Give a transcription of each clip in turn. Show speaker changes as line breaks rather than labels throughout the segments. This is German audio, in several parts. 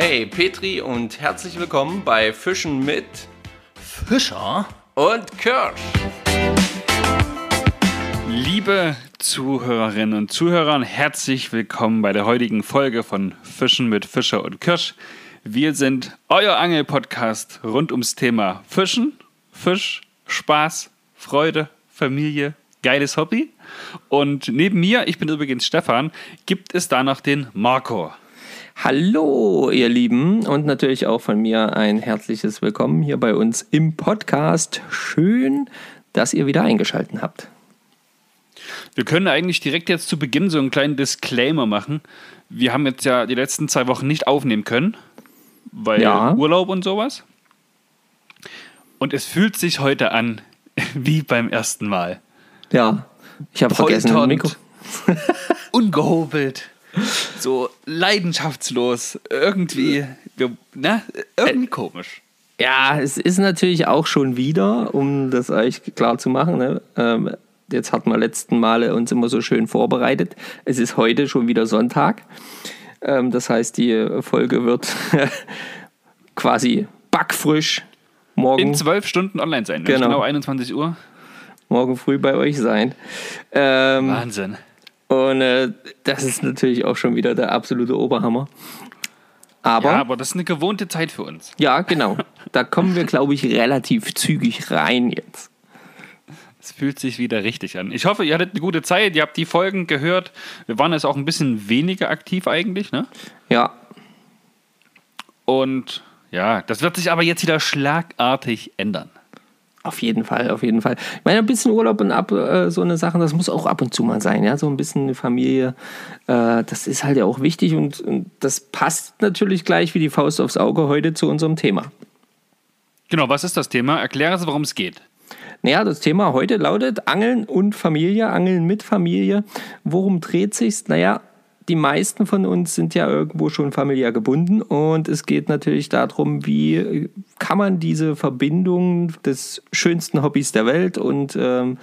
Hey Petri und herzlich willkommen bei Fischen mit
Fischer
und Kirsch.
Liebe Zuhörerinnen und Zuhörer, herzlich willkommen bei der heutigen Folge von Fischen mit Fischer und Kirsch. Wir sind euer Angel-Podcast rund ums Thema Fischen, Fisch, Spaß, Freude, Familie, geiles Hobby. Und neben mir, ich bin übrigens Stefan, gibt es da noch den Marco.
Hallo, ihr Lieben, und natürlich auch von mir ein herzliches Willkommen hier bei uns im Podcast. Schön, dass ihr wieder eingeschaltet habt.
Wir können eigentlich direkt jetzt zu Beginn so einen kleinen Disclaimer machen. Wir haben jetzt ja die letzten zwei Wochen nicht aufnehmen können, weil
Ja.
Urlaub und sowas. Und es fühlt sich heute an wie beim ersten Mal.
Ja, ich habe vergessen, Mikro.
ungehobelt, so leidenschaftslos, irgendwie, ne, irgendwie komisch.
Ja, es ist natürlich auch schon wieder, um das euch klar zu machen. Ne? Ähm, jetzt hatten wir letzten Male uns immer so schön vorbereitet. Es ist heute schon wieder Sonntag. Ähm, das heißt, die Folge wird quasi backfrisch morgen.
In zwölf Stunden online sein, ne?
Genau.
genau 21 Uhr.
morgen früh bei euch sein. Ähm,
Wahnsinn.
Und äh, das ist natürlich auch schon wieder der absolute Oberhammer. Aber
Ja,
ja,
aber das ist eine gewohnte Zeit für uns.
genau. Da kommen wir, glaube ich, relativ zügig rein jetzt.
Es fühlt sich wieder richtig an. Ich hoffe, ihr hattet eine gute Zeit, ihr habt die Folgen gehört. Wir waren jetzt auch ein bisschen weniger aktiv eigentlich, ne?
Ja,
Und ja, das wird sich aber jetzt wieder schlagartig ändern.
Auf jeden Fall, auf jeden Fall. Ich meine, ein bisschen Urlaub und ab, äh, so eine Sache, das muss auch ab und zu mal sein, ja. So ein bisschen eine Familie, äh, das ist halt ja auch wichtig und, und das passt natürlich gleich wie die Faust aufs Auge heute zu unserem Thema.
Genau, was ist das Thema? Erkläre es, worum es geht.
Naja, das Thema heute lautet Angeln und Familie, Angeln mit Familie. Worum dreht sich's? Naja, die meisten von uns sind ja irgendwo schon familiär gebunden und es geht natürlich darum, wie kann man diese Verbindung des schönsten Hobbys der Welt und ähm,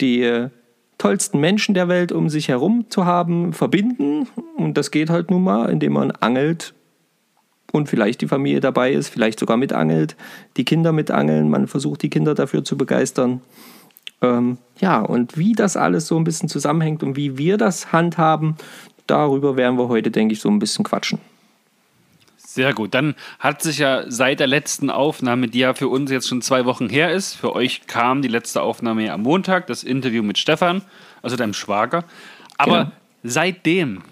die tollsten Menschen der Welt um sich herum zu haben, verbinden. Und das geht halt nun mal, indem man angelt und vielleicht die Familie dabei ist, vielleicht sogar mitangelt, die Kinder mitangeln, man versucht die Kinder dafür zu begeistern. Ähm, ja, und wie das alles so ein bisschen zusammenhängt und wie wir das handhaben, darüber werden wir heute, denke ich, so ein bisschen quatschen.
Sehr gut. Dann hat sich ja seit der letzten Aufnahme, die ja für uns jetzt schon zwei Wochen her ist, für euch kam die letzte Aufnahme ja am Montag, das Interview mit Stefan, also deinem Schwager. Aber
Genau.
seitdem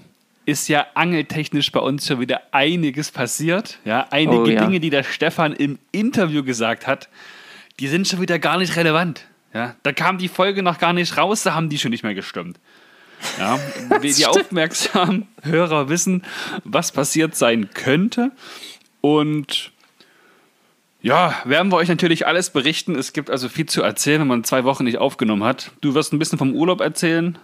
ist ja angeltechnisch bei uns schon wieder einiges passiert. Ja, einige
Oh ja.
Dinge, die der Stefan im Interview gesagt hat, die sind schon wieder gar nicht relevant. Ja, da kam die Folge noch gar nicht raus, da haben die schon nicht mehr gestimmt. Ja, die die aufmerksamen Hörer wissen, was passiert sein könnte. Und ja, werden wir euch natürlich alles berichten. Es gibt also viel zu erzählen, wenn man zwei Wochen nicht aufgenommen hat. Du wirst ein bisschen vom Urlaub erzählen.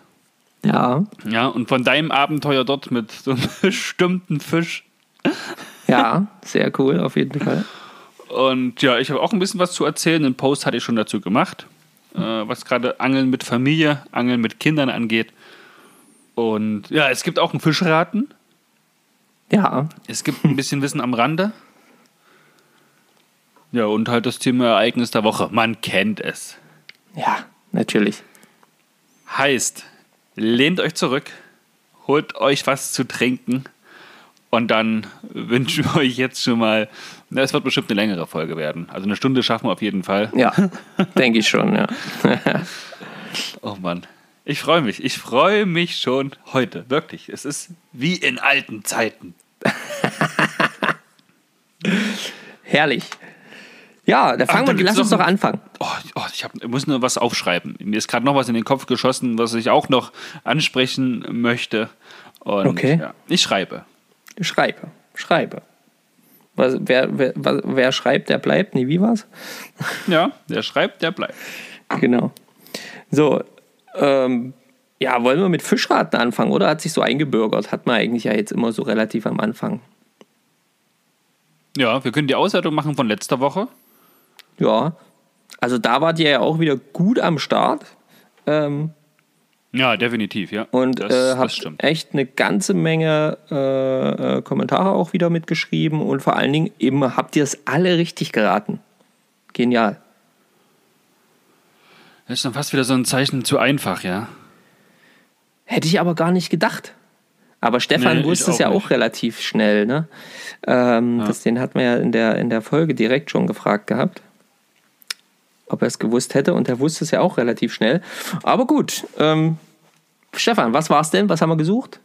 Ja,
Ja, und von deinem Abenteuer dort mit so einem bestimmten Fisch.
ja, sehr cool, auf jeden Fall.
Und ja, ich habe auch ein bisschen was zu erzählen. Einen Post hatte ich schon dazu gemacht, äh, was gerade Angeln mit Familie, Angeln mit Kindern angeht. Und ja, es gibt auch einen Fischraten.
Ja,
Es gibt ein bisschen Wissen am Rande. Ja, und halt das Thema Ereignis der Woche. Man kennt es.
ja, natürlich.
Heißt, lehnt euch zurück, holt euch was zu trinken und dann wünschen wir euch jetzt schon mal, na, es wird bestimmt eine längere Folge werden. Also eine Stunde schaffen wir auf jeden Fall.
Ja, denke ich schon, ja.
Oh Mann. Ich freue mich. Ich freue mich schon heute. Wirklich. Es ist wie in alten Zeiten.
Herrlich. Ja, da fangen
da
wir, lass uns doch anfangen.
Oh, oh, ich, hab, ich muss nur was aufschreiben. Mir ist gerade noch was in den Kopf geschossen, was ich auch noch ansprechen möchte. Und
Okay.
ja, ich schreibe.
Schreibe, schreibe. Was, wer, wer, wer schreibt, der bleibt. Nee, wie war's?
Ja, der schreibt, der bleibt.
Genau. So, ähm, ja, wollen wir mit Fischraten anfangen, oder? Hat sich so eingebürgert. Hat man eigentlich ja jetzt immer so relativ am Anfang.
Ja, wir können die Auswertung machen von letzter Woche.
Ja. Also da wart ihr ja auch wieder gut am Start. Ähm,
Ja, definitiv, ja.
Und
das,
äh, habt echt eine ganze Menge äh, äh, Kommentare auch wieder mitgeschrieben und vor allen Dingen eben habt ihr es alle richtig geraten. Genial.
Das ist dann fast wieder so ein Zeichen zu einfach, ja.
Hätte ich aber gar nicht gedacht. Aber Stefan
Nee,
wusste es
auch
ja auch
nicht.
relativ schnell. Ne? Ähm,
Ja.
das, den hat man ja in der, in der Folge direkt schon gefragt gehabt, ob er es gewusst hätte. Und er wusste es ja auch relativ schnell. Aber gut. Ähm, Stefan, was war es denn? Was haben wir gesucht?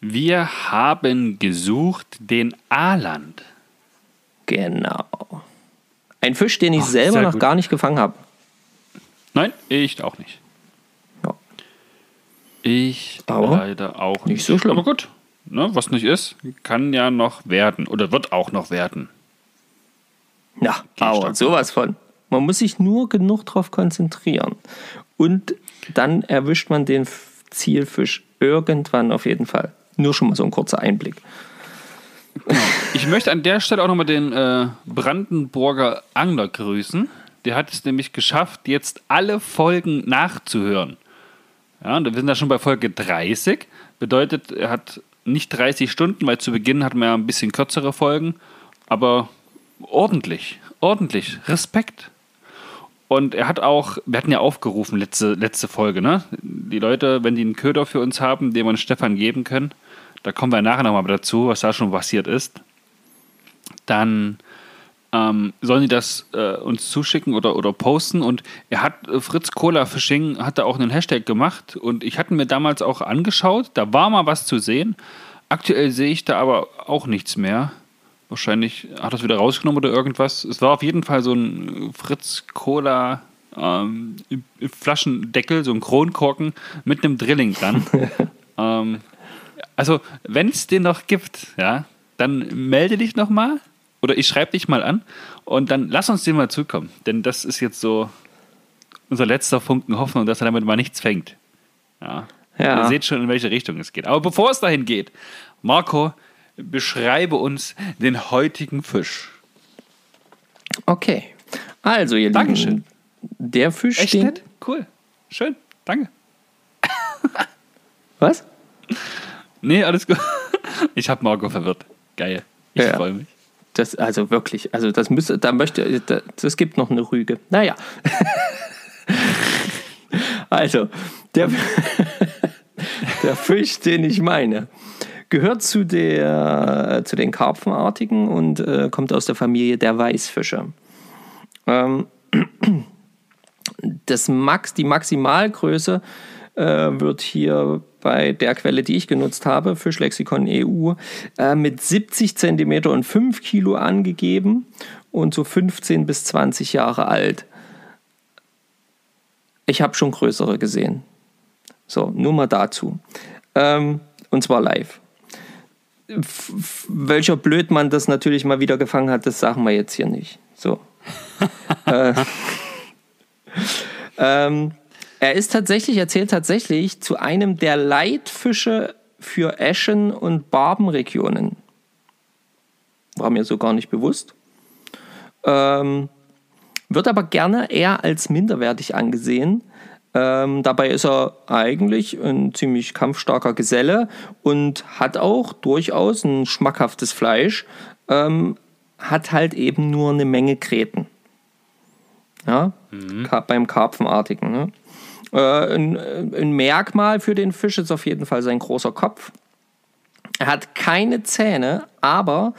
Wir haben gesucht den Aaland.
Genau. Ein Fisch, den ich
Ach,
selber noch
gut.
gar nicht gefangen habe.
Nein, ich auch nicht.
Ja.
Ich
Aber
leider auch nicht.
nicht so schlimm.
Aber gut, ne, was nicht ist, kann ja noch werden. Oder wird auch noch werden.
Ja, aber sowas von. Man muss sich nur genug darauf konzentrieren. Und dann erwischt man den Zielfisch irgendwann auf jeden Fall. Nur schon mal so ein kurzer Einblick.
Ich möchte an der Stelle auch nochmal den äh, Brandenburger Angler grüßen. Der hat es nämlich geschafft, jetzt alle Folgen nachzuhören. Ja, und wir sind da schon bei Folge 30. Bedeutet, er hat nicht 30 Stunden, weil zu Beginn hatten wir ja ein bisschen kürzere Folgen, aber ordentlich, ordentlich, Respekt. Und er hat auch, wir hatten ja aufgerufen, letzte, letzte Folge, ne? Die Leute, wenn die einen Köder für uns haben, den wir Stefan geben können, da kommen wir nachher nochmal dazu, was da schon passiert ist, dann ähm, sollen die das äh, uns zuschicken oder, oder posten. Und er hat, äh, Fritz Cola Fishing hat da auch einen Hashtag gemacht und ich hatte mir damals auch angeschaut, da war mal was zu sehen. Aktuell sehe ich da aber auch nichts mehr. Wahrscheinlich hat er es wieder rausgenommen oder irgendwas. Es war auf jeden Fall so ein Fritz Cola ähm, Flaschendeckel, so ein Kronkorken mit einem Drilling dran. ähm, also, wenn es den noch gibt, ja, dann melde dich nochmal oder ich schreibe dich mal an und dann lass uns den mal zukommen. Denn das ist jetzt so unser letzter Funken Hoffnung, dass er damit mal nichts fängt. Ja.
Ja.
Ihr seht schon, in welche Richtung es geht. Aber bevor es dahin geht, Marco, beschreibe uns den heutigen Fisch.
Okay. Also, ihr
Dankeschön.
Lieben, der Fisch
Echt
den-?
Cool. Schön. Danke.
Was?
Nee, alles gut. Ich habe Marco verwirrt. Geil. Ich
Ja.
freue mich.
Das, also wirklich, also das müsste, da möchte, da- das gibt noch eine Rüge. Naja. also, der, der Fisch, den ich meine, gehört zu, der, zu den Karpfenartigen und äh, kommt aus der Familie der Weißfische. Ähm, das Max, die Maximalgröße äh, wird hier bei der Quelle, die ich genutzt habe, Fischlexikon EU, äh, mit 70 cm und 5 Kilo angegeben und so 15 bis 20 Jahre alt. Ich habe schon größere gesehen. So, nur mal dazu. Ähm, und zwar live. F welcher Blödmann das natürlich mal wieder gefangen hat, das sagen wir jetzt hier nicht. So. äh, ähm, er ist tatsächlich, er zählt tatsächlich zu einem der Leitfische für Eschen- und Barbenregionen. War mir so gar nicht bewusst. Ähm, wird aber gerne eher als minderwertig angesehen. Ähm, dabei ist er eigentlich ein ziemlich kampfstarker Geselle und hat auch durchaus ein schmackhaftes Fleisch, ähm, hat halt eben nur eine Menge Kreten. Ja, Ka- beim Karpfenartigen. Ne? Äh, ein, ein Merkmal für den Fisch ist auf jeden Fall sein großer Kopf. Er hat keine Zähne, aber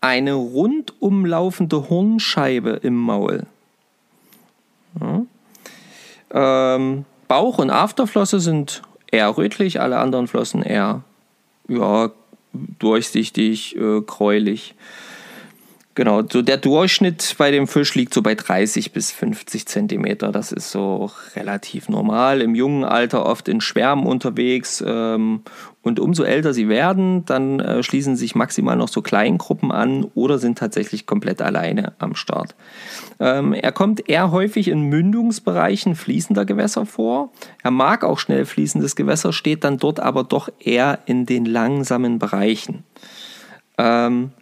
eine rundum laufende Hornscheibe im Maul. Ja. Ähm, Bauch und Afterflosse sind eher rötlich, alle anderen Flossen eher ja, durchsichtig, äh, gräulich. Genau, so der Durchschnitt bei dem Fisch liegt so bei 30 bis 50 Zentimeter. Das ist so relativ normal. Im jungen Alter oft in Schwärmen unterwegs. Ähm, und umso älter sie werden, dann äh, schließen sich maximal noch so Kleingruppen an oder sind tatsächlich komplett alleine am Start. Ähm, er kommt eher häufig in Mündungsbereichen fließender Gewässer vor. Er mag auch schnell fließendes Gewässer, steht dann dort aber doch eher in den langsamen Bereichen. Ähm,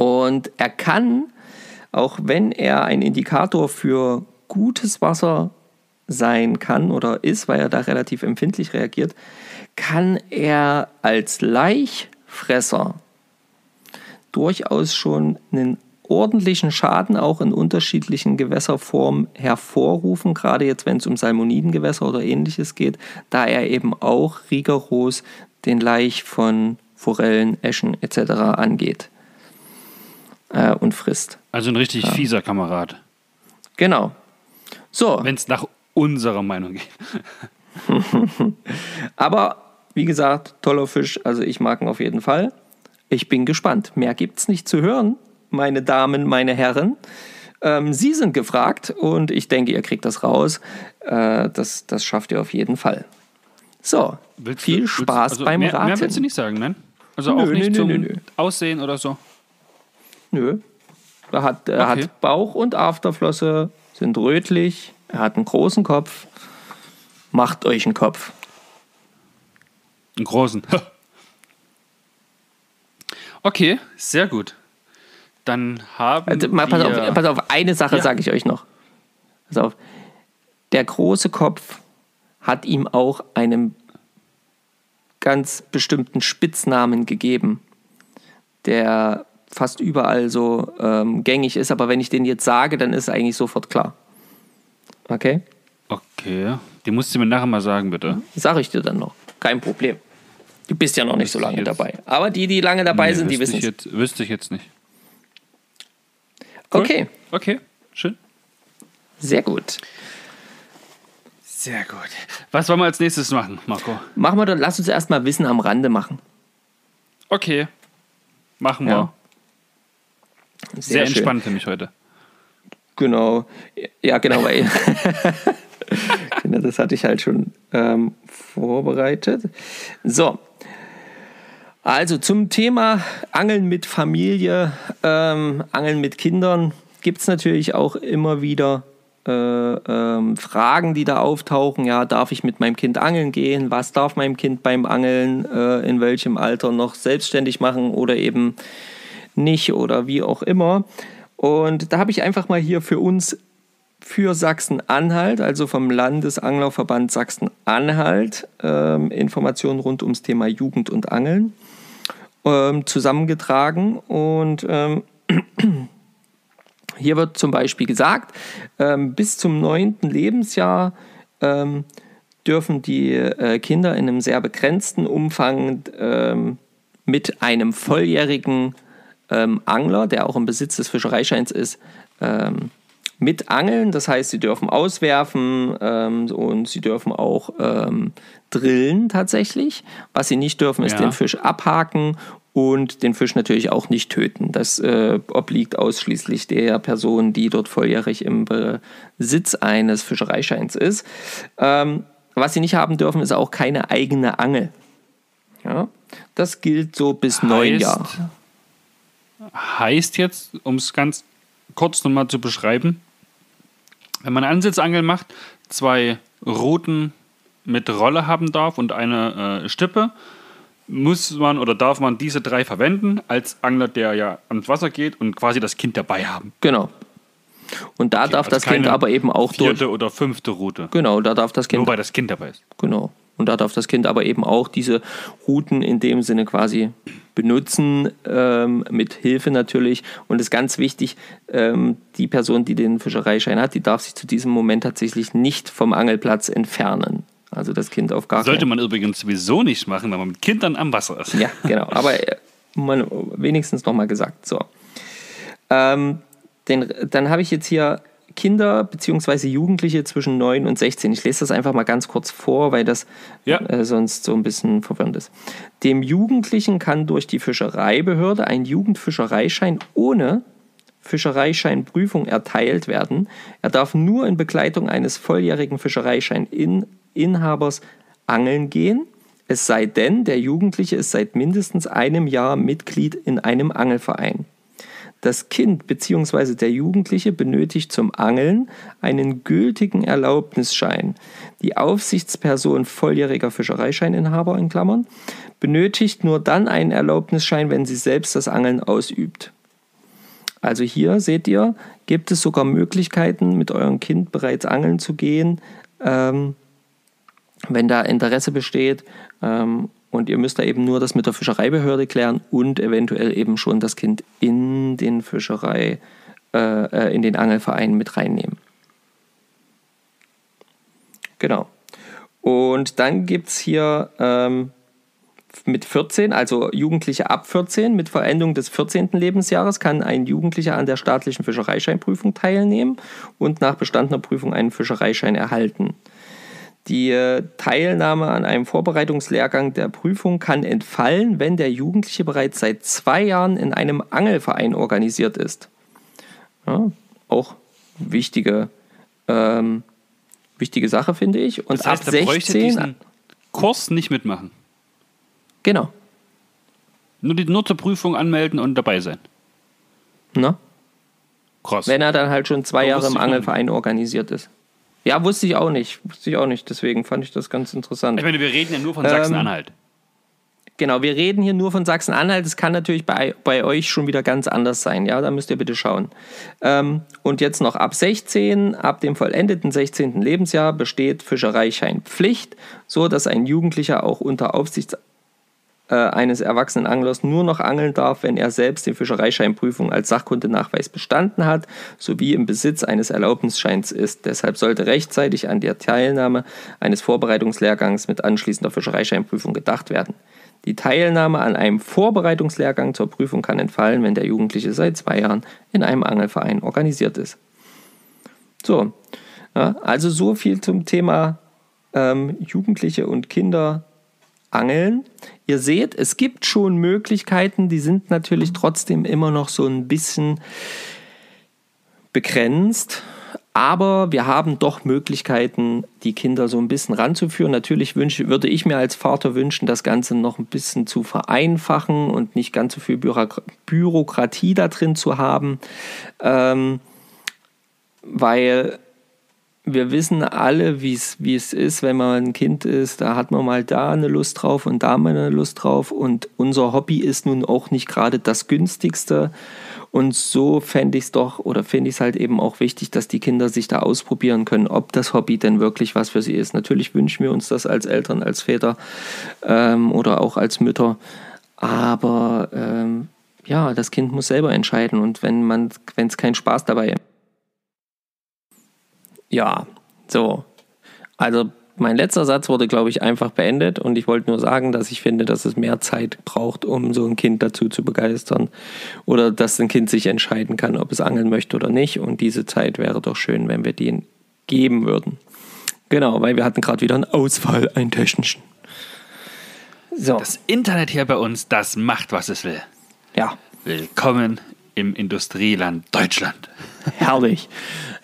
und er kann, auch wenn er ein Indikator für gutes Wasser sein kann oder ist, weil er da relativ empfindlich reagiert, kann er als Laichfresser durchaus schon einen ordentlichen Schaden auch in unterschiedlichen Gewässerformen hervorrufen, gerade jetzt wenn es um Salmonidengewässer oder ähnliches geht, da er eben auch rigoros den Laich von Forellen, Eschen etc. angeht äh, und frisst.
Also ein richtig ja. fieser Kamerad.
Genau. So.
Wenn es nach unserer Meinung geht.
Aber wie gesagt, toller Fisch. Also ich mag ihn auf jeden Fall. Ich bin gespannt. Mehr gibt es nicht zu hören meine Damen, meine Herren. Ähm, Sie sind gefragt und ich denke, ihr kriegt das raus. Äh, das, das schafft ihr auf jeden Fall. So, willst viel du, Spaß
also
beim
mehr,
Raten.
Mehr willst du nicht sagen, nein? Also nö, auch nicht nö, zum nö, Aussehen oder so?
Nö. Er hat, er okay. hat Bauch und Afterflosse, sind rötlich, er hat einen großen Kopf. Macht euch einen Kopf.
Einen großen. okay, sehr gut. Dann haben also,
mal, pass, auf, pass auf, eine Sache ja. sage ich euch noch. Pass auf. Der große Kopf hat ihm auch einen ganz bestimmten Spitznamen gegeben, der fast überall so ähm, gängig ist. Aber wenn ich den jetzt sage, dann ist eigentlich sofort klar. Okay?
Okay. Den musst du mir nachher mal sagen, bitte.
Sag ich dir dann noch. Kein Problem. Du bist ja noch nicht so lange dabei. Aber die, die lange dabei nee, sind, die wissen
es. Wüsste ich jetzt nicht.
Cool. Okay.
Okay, schön.
Sehr gut.
Sehr gut. Was wollen wir als nächstes machen, Marco?
Machen wir doch, lass uns erstmal Wissen am Rande machen.
Okay. Machen wir. Ja. Sehr, Sehr entspannt für mich heute.
Genau. Ja, genau, weil. genau, das hatte ich halt schon ähm, vorbereitet. So, also zum Thema Angeln mit Familie, ähm, Angeln mit Kindern gibt es natürlich auch immer wieder äh, ähm, Fragen, die da auftauchen. Ja, darf ich mit meinem Kind angeln gehen? Was darf mein Kind beim Angeln äh, in welchem Alter noch selbstständig machen oder eben nicht oder wie auch immer? Und da habe ich einfach mal hier für uns für Sachsen-Anhalt, also vom Landesanglerverband Sachsen-Anhalt, ähm, Informationen rund ums Thema Jugend und Angeln ähm, zusammengetragen. Und ähm, hier wird zum Beispiel gesagt, ähm, bis zum neunten Lebensjahr ähm, dürfen die äh, Kinder in einem sehr begrenzten Umfang ähm, mit einem volljährigen ähm, Angler, der auch im Besitz des Fischereischeins ist, mit angeln. Das heißt, sie dürfen auswerfen ähm, und sie dürfen auch ähm, drillen tatsächlich. Was sie nicht dürfen, ist ja. den Fisch abhaken und den Fisch natürlich auch nicht töten. Das äh, obliegt ausschließlich der Person, die dort volljährig im Besitz eines Fischereischeins ist. Ähm, was sie nicht haben dürfen, ist auch keine eigene Angel. Ja, das gilt so bis heißt, neun Jahre.
Heißt jetzt, um es ganz kurz nochmal zu beschreiben, wenn man Ansitzangeln macht, zwei Routen mit Rolle haben darf und eine äh, Stippe, muss man oder darf man diese drei verwenden als Angler, der ja ans Wasser geht und quasi das Kind dabei haben.
Genau. Und da okay, darf also das Kind aber eben auch
vierte durch. Vierte oder fünfte Route.
Genau, da darf das Kind.
Nur weil das Kind dabei ist.
Genau. Und da darf das Kind aber eben auch diese Routen in dem Sinne quasi benutzen, ähm, mit Hilfe natürlich. Und es ist ganz wichtig, ähm, die Person, die den Fischereischein hat, die darf sich zu diesem Moment tatsächlich nicht vom Angelplatz entfernen. Also das Kind auf gar
Sollte man übrigens sowieso nicht machen, wenn man mit Kindern am Wasser ist.
Ja, genau. Aber äh, man, wenigstens nochmal gesagt. So. Ähm, den, dann habe ich jetzt hier Kinder bzw. Jugendliche zwischen 9 und 16. Ich lese das einfach mal ganz kurz vor, weil das ja. äh, sonst so ein bisschen verwirrend ist. Dem Jugendlichen kann durch die Fischereibehörde ein Jugendfischereischein ohne Fischereischeinprüfung erteilt werden. Er darf nur in Begleitung eines volljährigen Fischereischeininhabers angeln gehen, es sei denn, der Jugendliche ist seit mindestens einem Jahr Mitglied in einem Angelverein. Das Kind bzw. der Jugendliche benötigt zum Angeln einen gültigen Erlaubnisschein. Die Aufsichtsperson volljähriger Fischereischeininhaber in Klammern benötigt nur dann einen Erlaubnisschein, wenn sie selbst das Angeln ausübt. Also hier seht ihr, gibt es sogar Möglichkeiten, mit eurem Kind bereits angeln zu gehen, ähm, wenn da Interesse besteht. Ähm, und ihr müsst da eben nur das mit der Fischereibehörde klären und eventuell eben schon das Kind in den Fischerei, äh, äh in den Angelverein mit reinnehmen. Genau. Und dann gibt es hier ähm, mit 14, also Jugendliche ab 14, mit Verendung des 14. Lebensjahres kann ein Jugendlicher an der staatlichen Fischereischeinprüfung teilnehmen und nach bestandener Prüfung einen Fischereischein erhalten. Die äh, Teilnahme an einem Vorbereitungslehrgang der Prüfung kann entfallen, wenn der Jugendliche bereits seit zwei Jahren in einem Angelverein organisiert ist. Ja, auch wichtige, ähm, wichtige Sache, finde ich. Und
das heißt, ab 16 Kurs nicht mitmachen.
Genau.
Nur, die, nur zur Prüfung anmelden und dabei sein.
Na? Krass. Wenn er dann halt schon zwei Jahre im Angelverein organisiert ist. Ja, wusste ich auch nicht. Wusste ich auch nicht. Deswegen fand ich das ganz interessant.
Ich meine, wir reden ja nur von Sachsen-Anhalt. Ähm,
genau, wir reden hier nur von Sachsen-Anhalt. Es kann natürlich bei, bei euch schon wieder ganz anders sein. Ja, da müsst ihr bitte schauen. Ähm, und jetzt noch ab 16, ab dem vollendeten 16. Lebensjahr besteht Fischereischeinpflicht, so dass ein Jugendlicher auch unter Aufsicht äh, eines erwachsenen Anglers nur noch angeln darf, wenn er selbst die Fischereischeinprüfung als Sachkundenachweis bestanden hat, sowie im Besitz eines Erlaubnisscheins ist. Deshalb sollte rechtzeitig an der Teilnahme eines Vorbereitungslehrgangs mit anschließender Fischereischeinprüfung gedacht werden. Die Teilnahme an einem Vorbereitungslehrgang zur Prüfung kann entfallen, wenn der Jugendliche seit zwei Jahren in einem Angelverein organisiert ist. So, ja, also so viel zum Thema ähm, Jugendliche und Kinder angeln. Ihr seht, es gibt schon Möglichkeiten, die sind natürlich trotzdem immer noch so ein bisschen begrenzt. Aber wir haben doch Möglichkeiten, die Kinder so ein bisschen ranzuführen. Natürlich wünsche, würde ich mir als Vater wünschen, das Ganze noch ein bisschen zu vereinfachen und nicht ganz so viel Bürokratie da drin zu haben. Ähm, weil wir wissen alle, wie es ist, wenn man ein Kind ist. Da hat man mal da eine Lust drauf und da mal eine Lust drauf. Und unser Hobby ist nun auch nicht gerade das günstigste. Und so fände ich es doch oder finde ich es halt eben auch wichtig, dass die Kinder sich da ausprobieren können, ob das Hobby denn wirklich was für sie ist. Natürlich wünschen wir uns das als Eltern, als Väter ähm, oder auch als Mütter. Aber ähm, ja, das Kind muss selber entscheiden. Und wenn es keinen Spaß dabei ja, so. Also mein letzter Satz wurde, glaube ich, einfach beendet und ich wollte nur sagen, dass ich finde, dass es mehr Zeit braucht, um so ein Kind dazu zu begeistern oder dass ein Kind sich entscheiden kann, ob es angeln möchte oder nicht und diese Zeit wäre doch schön, wenn wir die geben würden. Genau, weil wir hatten gerade wieder einen Ausfall, einen technischen.
So. Das Internet hier bei uns, das macht, was es will.
Ja.
Willkommen im Industrieland Deutschland.
Herrlich.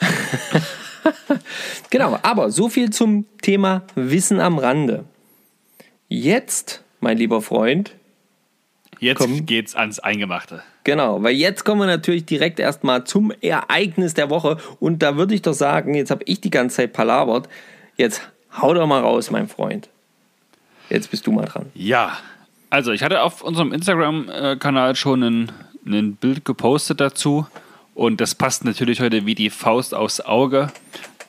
genau, aber so viel zum Thema Wissen am Rande. Jetzt, mein lieber Freund.
Jetzt komm, geht's ans Eingemachte.
Genau, weil jetzt kommen wir natürlich direkt erstmal zum Ereignis der Woche. Und da würde ich doch sagen, jetzt habe ich die ganze Zeit palabert. Jetzt hau doch mal raus, mein Freund. Jetzt bist du mal dran.
Ja, also ich hatte auf unserem Instagram-Kanal schon ein, ein Bild gepostet dazu. Und das passt natürlich heute wie die Faust aufs Auge.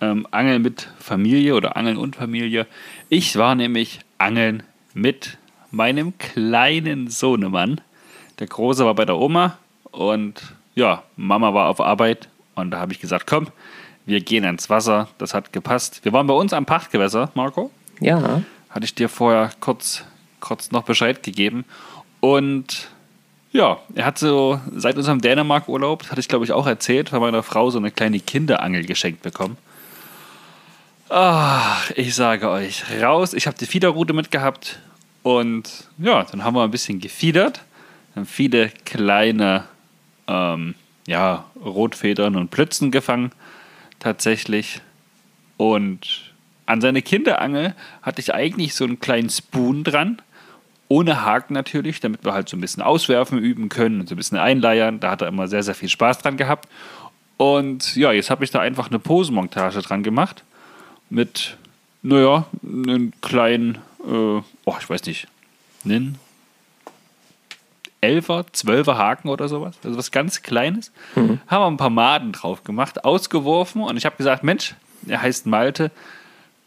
Ähm, Angeln mit Familie oder Angeln und Familie. Ich war nämlich Angeln mit meinem kleinen Sohnemann. Der Große war bei der Oma und ja, Mama war auf Arbeit und da habe ich gesagt, komm, wir gehen ins Wasser. Das hat gepasst. Wir waren bei uns am Pachtgewässer, Marco.
Ja.
Hatte ich dir vorher kurz, kurz noch Bescheid gegeben. Und ja, er hat so seit unserem Dänemark-Urlaub, hatte ich glaube ich auch erzählt, von meiner Frau so eine kleine Kinderangel geschenkt bekommen. Ach, ich sage euch, raus. Ich habe die Fiederrute mitgehabt und ja, dann haben wir ein bisschen gefiedert. Haben viele kleine ähm, ja, Rotfedern und Plützen gefangen, tatsächlich. Und an seine Kinderangel hatte ich eigentlich so einen kleinen Spoon dran ohne Haken natürlich, damit wir halt so ein bisschen auswerfen üben können und so ein bisschen einleiern. Da hat er immer sehr, sehr viel Spaß dran gehabt. Und ja, jetzt habe ich da einfach eine Posenmontage dran gemacht. Mit, naja, einen kleinen, äh, oh, ich weiß nicht, einen Elfer, Zwölfer Haken oder sowas. Also was ganz Kleines. Mhm. Haben wir ein paar Maden drauf gemacht, ausgeworfen und ich habe gesagt, Mensch, er heißt Malte,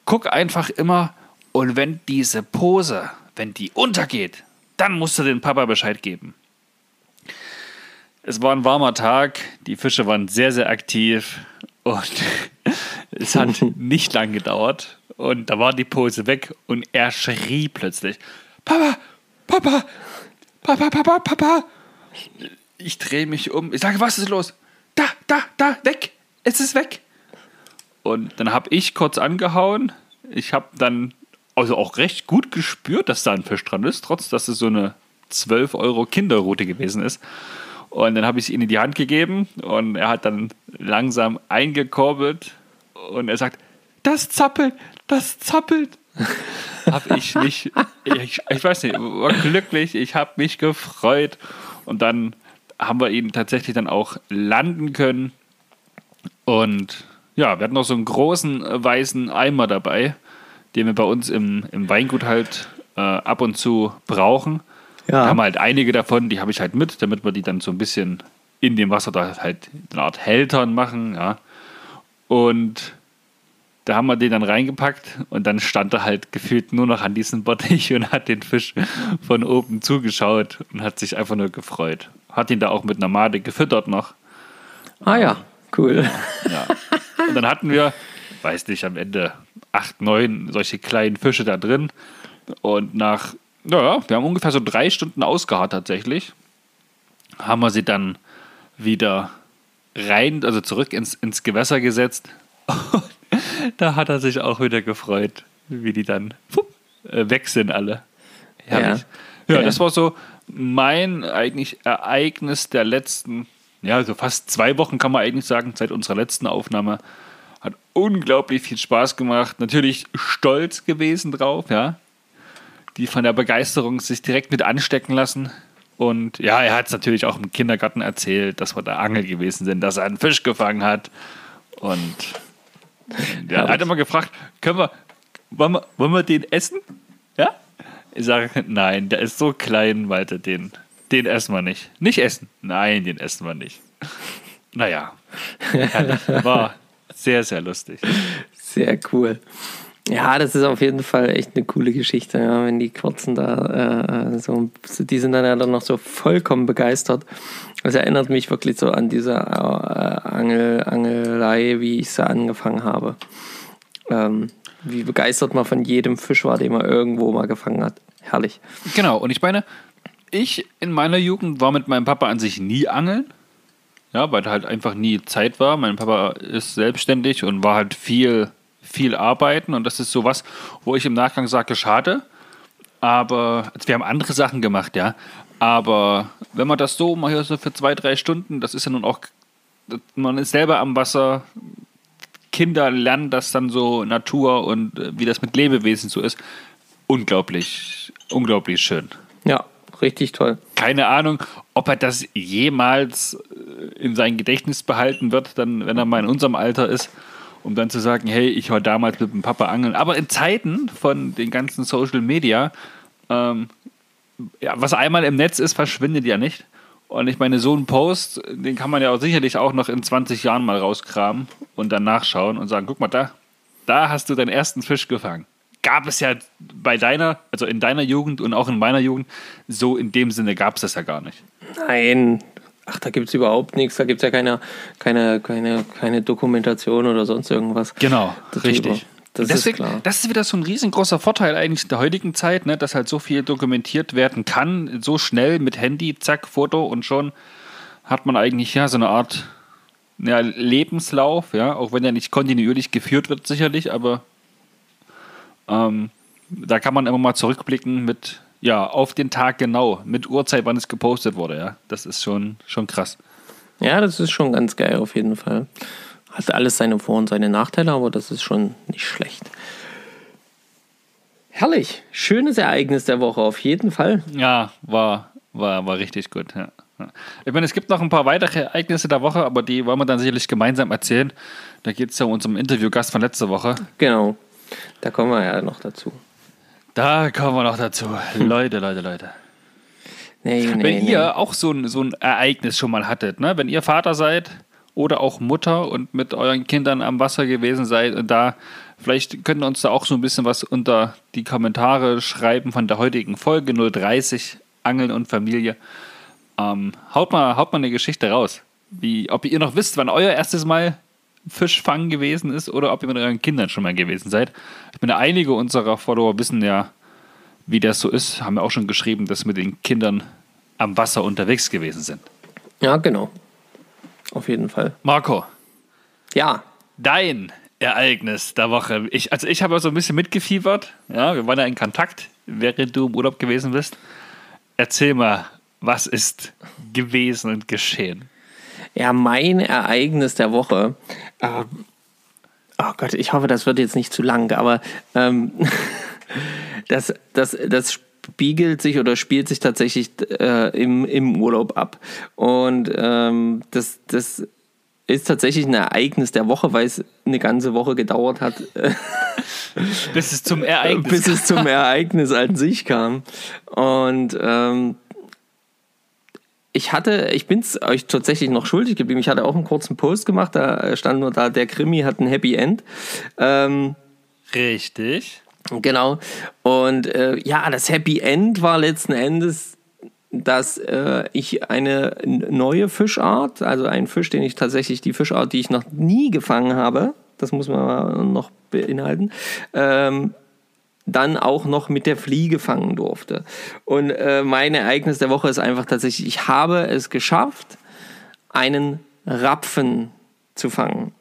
guck einfach immer und wenn diese Pose, wenn die untergeht, dann musst du den Papa Bescheid geben. Es war ein warmer Tag, die Fische waren sehr, sehr aktiv und es hat nicht lang gedauert. Und da war die Pose weg und er schrie plötzlich: Papa, Papa, Papa, Papa, Papa. Ich drehe mich um. Ich sage: Was ist los? Da, da, da, weg. Es ist weg. Und dann habe ich kurz angehauen. Ich habe dann also auch recht gut gespürt, dass da ein Fisch dran ist, trotz dass es so eine 12 Euro Kinderroute gewesen ist. Und dann habe ich es ihm in die Hand gegeben und er hat dann langsam eingekurbelt und er sagt, das zappelt, das zappelt. habe ich mich, ich, ich weiß nicht, war glücklich, ich habe mich gefreut und dann haben wir ihn tatsächlich dann auch landen können und ja, wir hatten noch so einen großen äh, weißen Eimer dabei, den wir bei uns im, im Weingut halt äh, ab und zu brauchen. Ja. Da haben wir halt einige davon, die habe ich halt mit, damit wir die dann so ein bisschen in dem Wasser da halt eine Art Hältern machen, ja. Und da haben wir den dann reingepackt und dann stand er halt gefühlt nur noch an diesem Bottich und hat den Fisch von oben zugeschaut und hat sich einfach nur gefreut. Hat ihn da auch mit einer Made gefüttert noch.
Ah ja, cool.
Ja. Und dann hatten wir, weiß nicht, am Ende acht, neun solche kleinen Fische da drin. Und nach ja, wir haben ungefähr so drei Stunden ausgeharrt tatsächlich. Haben wir sie dann wieder rein, also zurück ins, ins Gewässer gesetzt. da hat er sich auch wieder gefreut, wie die dann äh, weg sind alle. Herrlich. Ja. ja, das war so mein eigentlich Ereignis der letzten, ja, so fast zwei Wochen kann man eigentlich sagen, seit unserer letzten Aufnahme. Hat unglaublich viel Spaß gemacht. Natürlich stolz gewesen drauf, ja die von der Begeisterung sich direkt mit anstecken lassen. Und ja, er hat es natürlich auch im Kindergarten erzählt, dass wir da Angel gewesen sind, dass er einen Fisch gefangen hat. Und der hat immer gefragt, können wir, wollen wir, wollen wir den essen? Ja? Ich sage, nein, der ist so klein, Walter, den, den essen wir nicht. Nicht essen? Nein, den essen wir nicht. Naja. War sehr, sehr lustig.
Sehr cool. Ja, das ist auf jeden Fall echt eine coole Geschichte, ja, wenn die Kurzen da äh, so, die sind dann ja dann noch so vollkommen begeistert. Das erinnert mich wirklich so an diese äh, Angel, Angelei, wie ich sie angefangen habe. Ähm, wie begeistert man von jedem Fisch war, den man irgendwo mal gefangen hat. Herrlich.
Genau, und ich meine, ich in meiner Jugend war mit meinem Papa an sich nie angeln. Ja, weil halt einfach nie Zeit war. Mein Papa ist selbstständig und war halt viel viel arbeiten und das ist sowas, wo ich im Nachgang sage, schade. Aber also wir haben andere Sachen gemacht, ja. Aber wenn man das so hier so für zwei, drei Stunden, das ist ja nun auch, man ist selber am Wasser, Kinder lernen das dann so Natur und äh, wie das mit Lebewesen so ist. Unglaublich, unglaublich schön.
Ja, richtig toll.
Keine Ahnung, ob er das jemals äh, in sein Gedächtnis behalten wird, dann, wenn er mal in unserem Alter ist um dann zu sagen, hey, ich war damals mit dem Papa angeln. Aber in Zeiten von den ganzen Social Media, ähm, ja, was einmal im Netz ist, verschwindet ja nicht. Und ich meine, so einen Post, den kann man ja auch sicherlich auch noch in 20 Jahren mal rauskramen und dann nachschauen und sagen, guck mal da, da hast du deinen ersten Fisch gefangen. Gab es ja bei deiner, also in deiner Jugend und auch in meiner Jugend, so in dem Sinne gab es das ja gar nicht.
Nein, ach, da gibt es überhaupt nichts, da gibt es ja keine, keine, keine, keine Dokumentation oder sonst irgendwas.
Genau, richtig. Das Deswegen, ist das ist wieder so ein riesengroßer Vorteil eigentlich in der heutigen Zeit, ne, dass halt so viel dokumentiert werden kann, so schnell mit Handy, zack, Foto und schon hat man eigentlich ja so eine Art ja, Lebenslauf, ja, auch wenn er nicht kontinuierlich geführt wird, sicherlich, aber ähm, da kann man immer mal zurückblicken mit, ja, auf den Tag genau, mit Uhrzeit, wann es gepostet wurde, ja. Das ist schon, schon krass.
Ja, das ist schon ganz geil auf jeden Fall. Hat alles seine Vor- und seine Nachteile, aber das ist schon nicht schlecht. Herrlich. Schönes Ereignis der Woche, auf jeden Fall.
Ja, war, war, war richtig gut, ja. Ich meine, es gibt noch ein paar weitere Ereignisse der Woche, aber die wollen wir dann sicherlich gemeinsam erzählen. Da geht es ja um unseren Interviewgast von letzter Woche.
Genau. Da kommen wir ja noch dazu.
Da kommen wir noch dazu. Leute, Leute, Leute. Nee, nee, wenn nee. ihr auch so ein, so ein Ereignis schon mal hattet, ne? wenn ihr Vater seid oder auch Mutter und mit euren Kindern am Wasser gewesen seid und da Vielleicht könnt ihr uns da auch so ein bisschen was unter die Kommentare schreiben von der heutigen Folge 030 Angeln und Familie. Ähm, haut, mal, haut mal eine Geschichte raus. Wie, ob ihr noch wisst, wann euer erstes Mal Fischfang gewesen ist oder ob ihr mit euren Kindern schon mal gewesen seid. Ich meine, einige unserer Follower wissen ja, wie das so ist. Haben wir auch schon geschrieben, dass mit den Kindern am Wasser unterwegs gewesen sind.
Ja, genau. Auf jeden Fall.
Marco.
Ja.
Dein Ereignis der Woche. Ich, also ich habe so ein bisschen mitgefiebert. Ja, wir waren ja in Kontakt, während du im Urlaub gewesen bist. Erzähl mal, was ist gewesen und geschehen?
Ja, mein Ereignis der Woche. Äh, oh Gott, ich hoffe, das wird jetzt nicht zu lang, aber ähm, das, das, das spiegelt sich oder spielt sich tatsächlich äh, im, im Urlaub ab. Und ähm, das, das ist tatsächlich ein Ereignis der Woche, weil es eine ganze Woche gedauert hat.
bis es zum Ereignis
Bis es zum Ereignis an sich kam. Und ähm, ich hatte, ich bin es euch tatsächlich noch schuldig geblieben. Ich hatte auch einen kurzen Post gemacht, da stand nur da, der Krimi hat ein Happy End. Ähm,
Richtig.
Genau. Und äh, ja, das Happy End war letzten Endes, dass äh, ich eine neue Fischart, also einen Fisch, den ich tatsächlich, die Fischart, die ich noch nie gefangen habe, das muss man noch beinhalten, ähm, dann auch noch mit der Fliege fangen durfte. Und äh, mein Ereignis der Woche ist einfach tatsächlich, ich habe es geschafft, einen Rapfen zu fangen.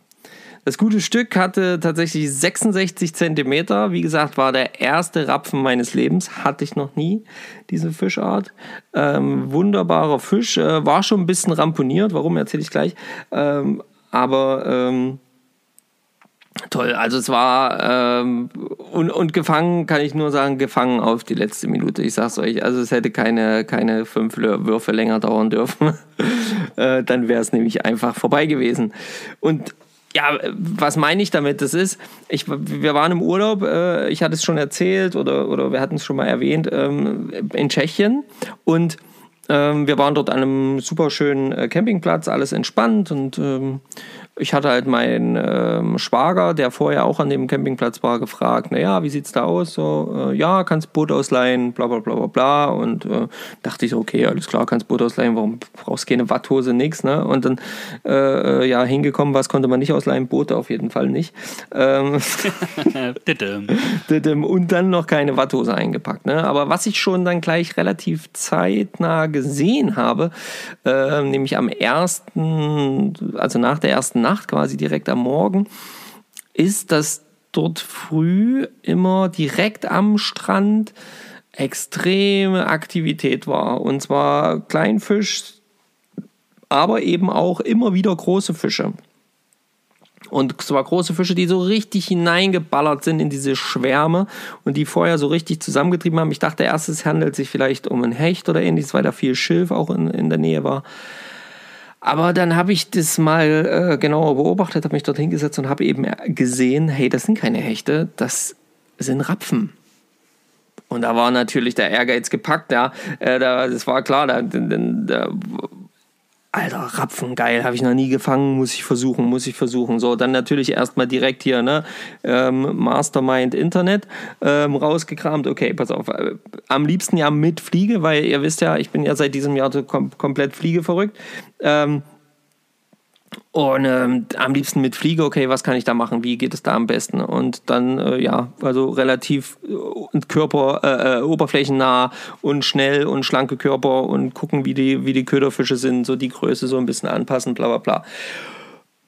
Das gute Stück hatte tatsächlich 66 Zentimeter. Wie gesagt, war der erste Rapfen meines Lebens. Hatte ich noch nie, diese Fischart. Ähm, wunderbarer Fisch. Äh, war schon ein bisschen ramponiert. Warum, erzähle ich gleich. Ähm, aber ähm, toll. Also es war ähm, und, und gefangen kann ich nur sagen, gefangen auf die letzte Minute. Ich sag's euch. Also es hätte keine, keine fünf Würfe länger dauern dürfen. äh, dann wäre es nämlich einfach vorbei gewesen. Und ja, was meine ich damit? Das ist, ich, wir waren im Urlaub, äh, ich hatte es schon erzählt oder, oder wir hatten es schon mal erwähnt, ähm, in Tschechien und ähm, wir waren dort an einem super schönen äh, Campingplatz, alles entspannt und ähm, ich hatte halt meinen ähm, Schwager, der vorher auch an dem Campingplatz war, gefragt, naja, wie sieht's da aus? So, äh, ja, kannst Boot ausleihen, bla bla bla bla bla. Und äh, dachte ich, okay, alles klar, kannst Boot ausleihen, warum brauchst du keine Watthose, nix, ne? Und dann, äh, ja, hingekommen, was konnte man nicht ausleihen? Boote auf jeden Fall nicht. Ähm, und dann noch keine Watthose eingepackt, ne? Aber was ich schon dann gleich relativ zeitnah gesehen habe, äh, nämlich am ersten, also nach der ersten Nacht, Nacht, quasi direkt am Morgen, ist, dass dort früh immer direkt am Strand extreme Aktivität war. Und zwar Kleinfisch, aber eben auch immer wieder große Fische. Und zwar große Fische, die so richtig hineingeballert sind in diese Schwärme und die vorher so richtig zusammengetrieben haben. Ich dachte erst, es handelt sich vielleicht um einen Hecht oder ähnliches, weil da viel Schilf auch in, in der Nähe war. Aber dann habe ich das mal äh, genauer beobachtet, habe mich dort hingesetzt und habe eben gesehen, hey, das sind keine Hechte, das sind Rapfen. Und da war natürlich der Ehrgeiz gepackt, ja. Äh, da, das war klar, da, da, da Alter, Rapfen, geil, habe ich noch nie gefangen, muss ich versuchen, muss ich versuchen. So, dann natürlich erstmal direkt hier, ne, ähm, Mastermind Internet ähm, rausgekramt. Okay, pass auf, äh, am liebsten ja mit Fliege, weil ihr wisst ja, ich bin ja seit diesem Jahr kom komplett Fliege verrückt. Ähm, und ähm, am liebsten mit Fliege, okay, was kann ich da machen? Wie geht es da am besten? Und dann, äh, ja, also relativ äh, Körper, äh, äh, oberflächennah und schnell und schlanke Körper und gucken, wie die, wie die Köderfische sind, so die Größe so ein bisschen anpassen, bla bla bla.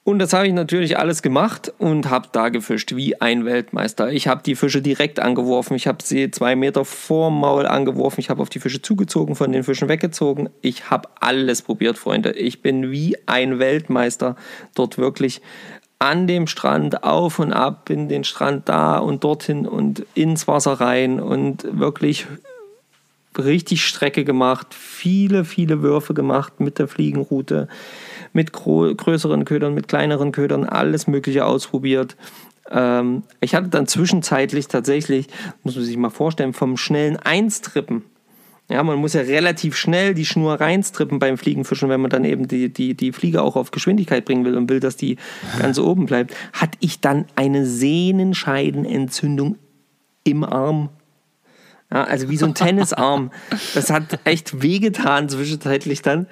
Und das habe ich natürlich alles gemacht und habe da gefischt wie ein Weltmeister. Ich habe die Fische direkt angeworfen. Ich habe sie zwei Meter vorm Maul angeworfen. Ich habe auf die Fische zugezogen, von den Fischen weggezogen. Ich habe alles probiert, Freunde. Ich bin wie ein Weltmeister dort wirklich an dem Strand auf und ab, in den Strand da und dorthin und ins Wasser rein und wirklich richtig Strecke gemacht, viele, viele Würfe gemacht mit der Fliegenroute mit größeren Ködern, mit kleineren Ködern, alles Mögliche ausprobiert. Ähm, ich hatte dann zwischenzeitlich tatsächlich, muss man sich mal vorstellen, vom schnellen Einstrippen Ja, man muss ja relativ schnell die Schnur reinstrippen beim Fliegenfischen, wenn man dann eben die, die, die Fliege auch auf Geschwindigkeit bringen will und will, dass die ganz oben bleibt. Hatte ich dann eine Sehnenscheidenentzündung im Arm. Ja, also wie so ein Tennisarm. Das hat echt wehgetan zwischenzeitlich dann.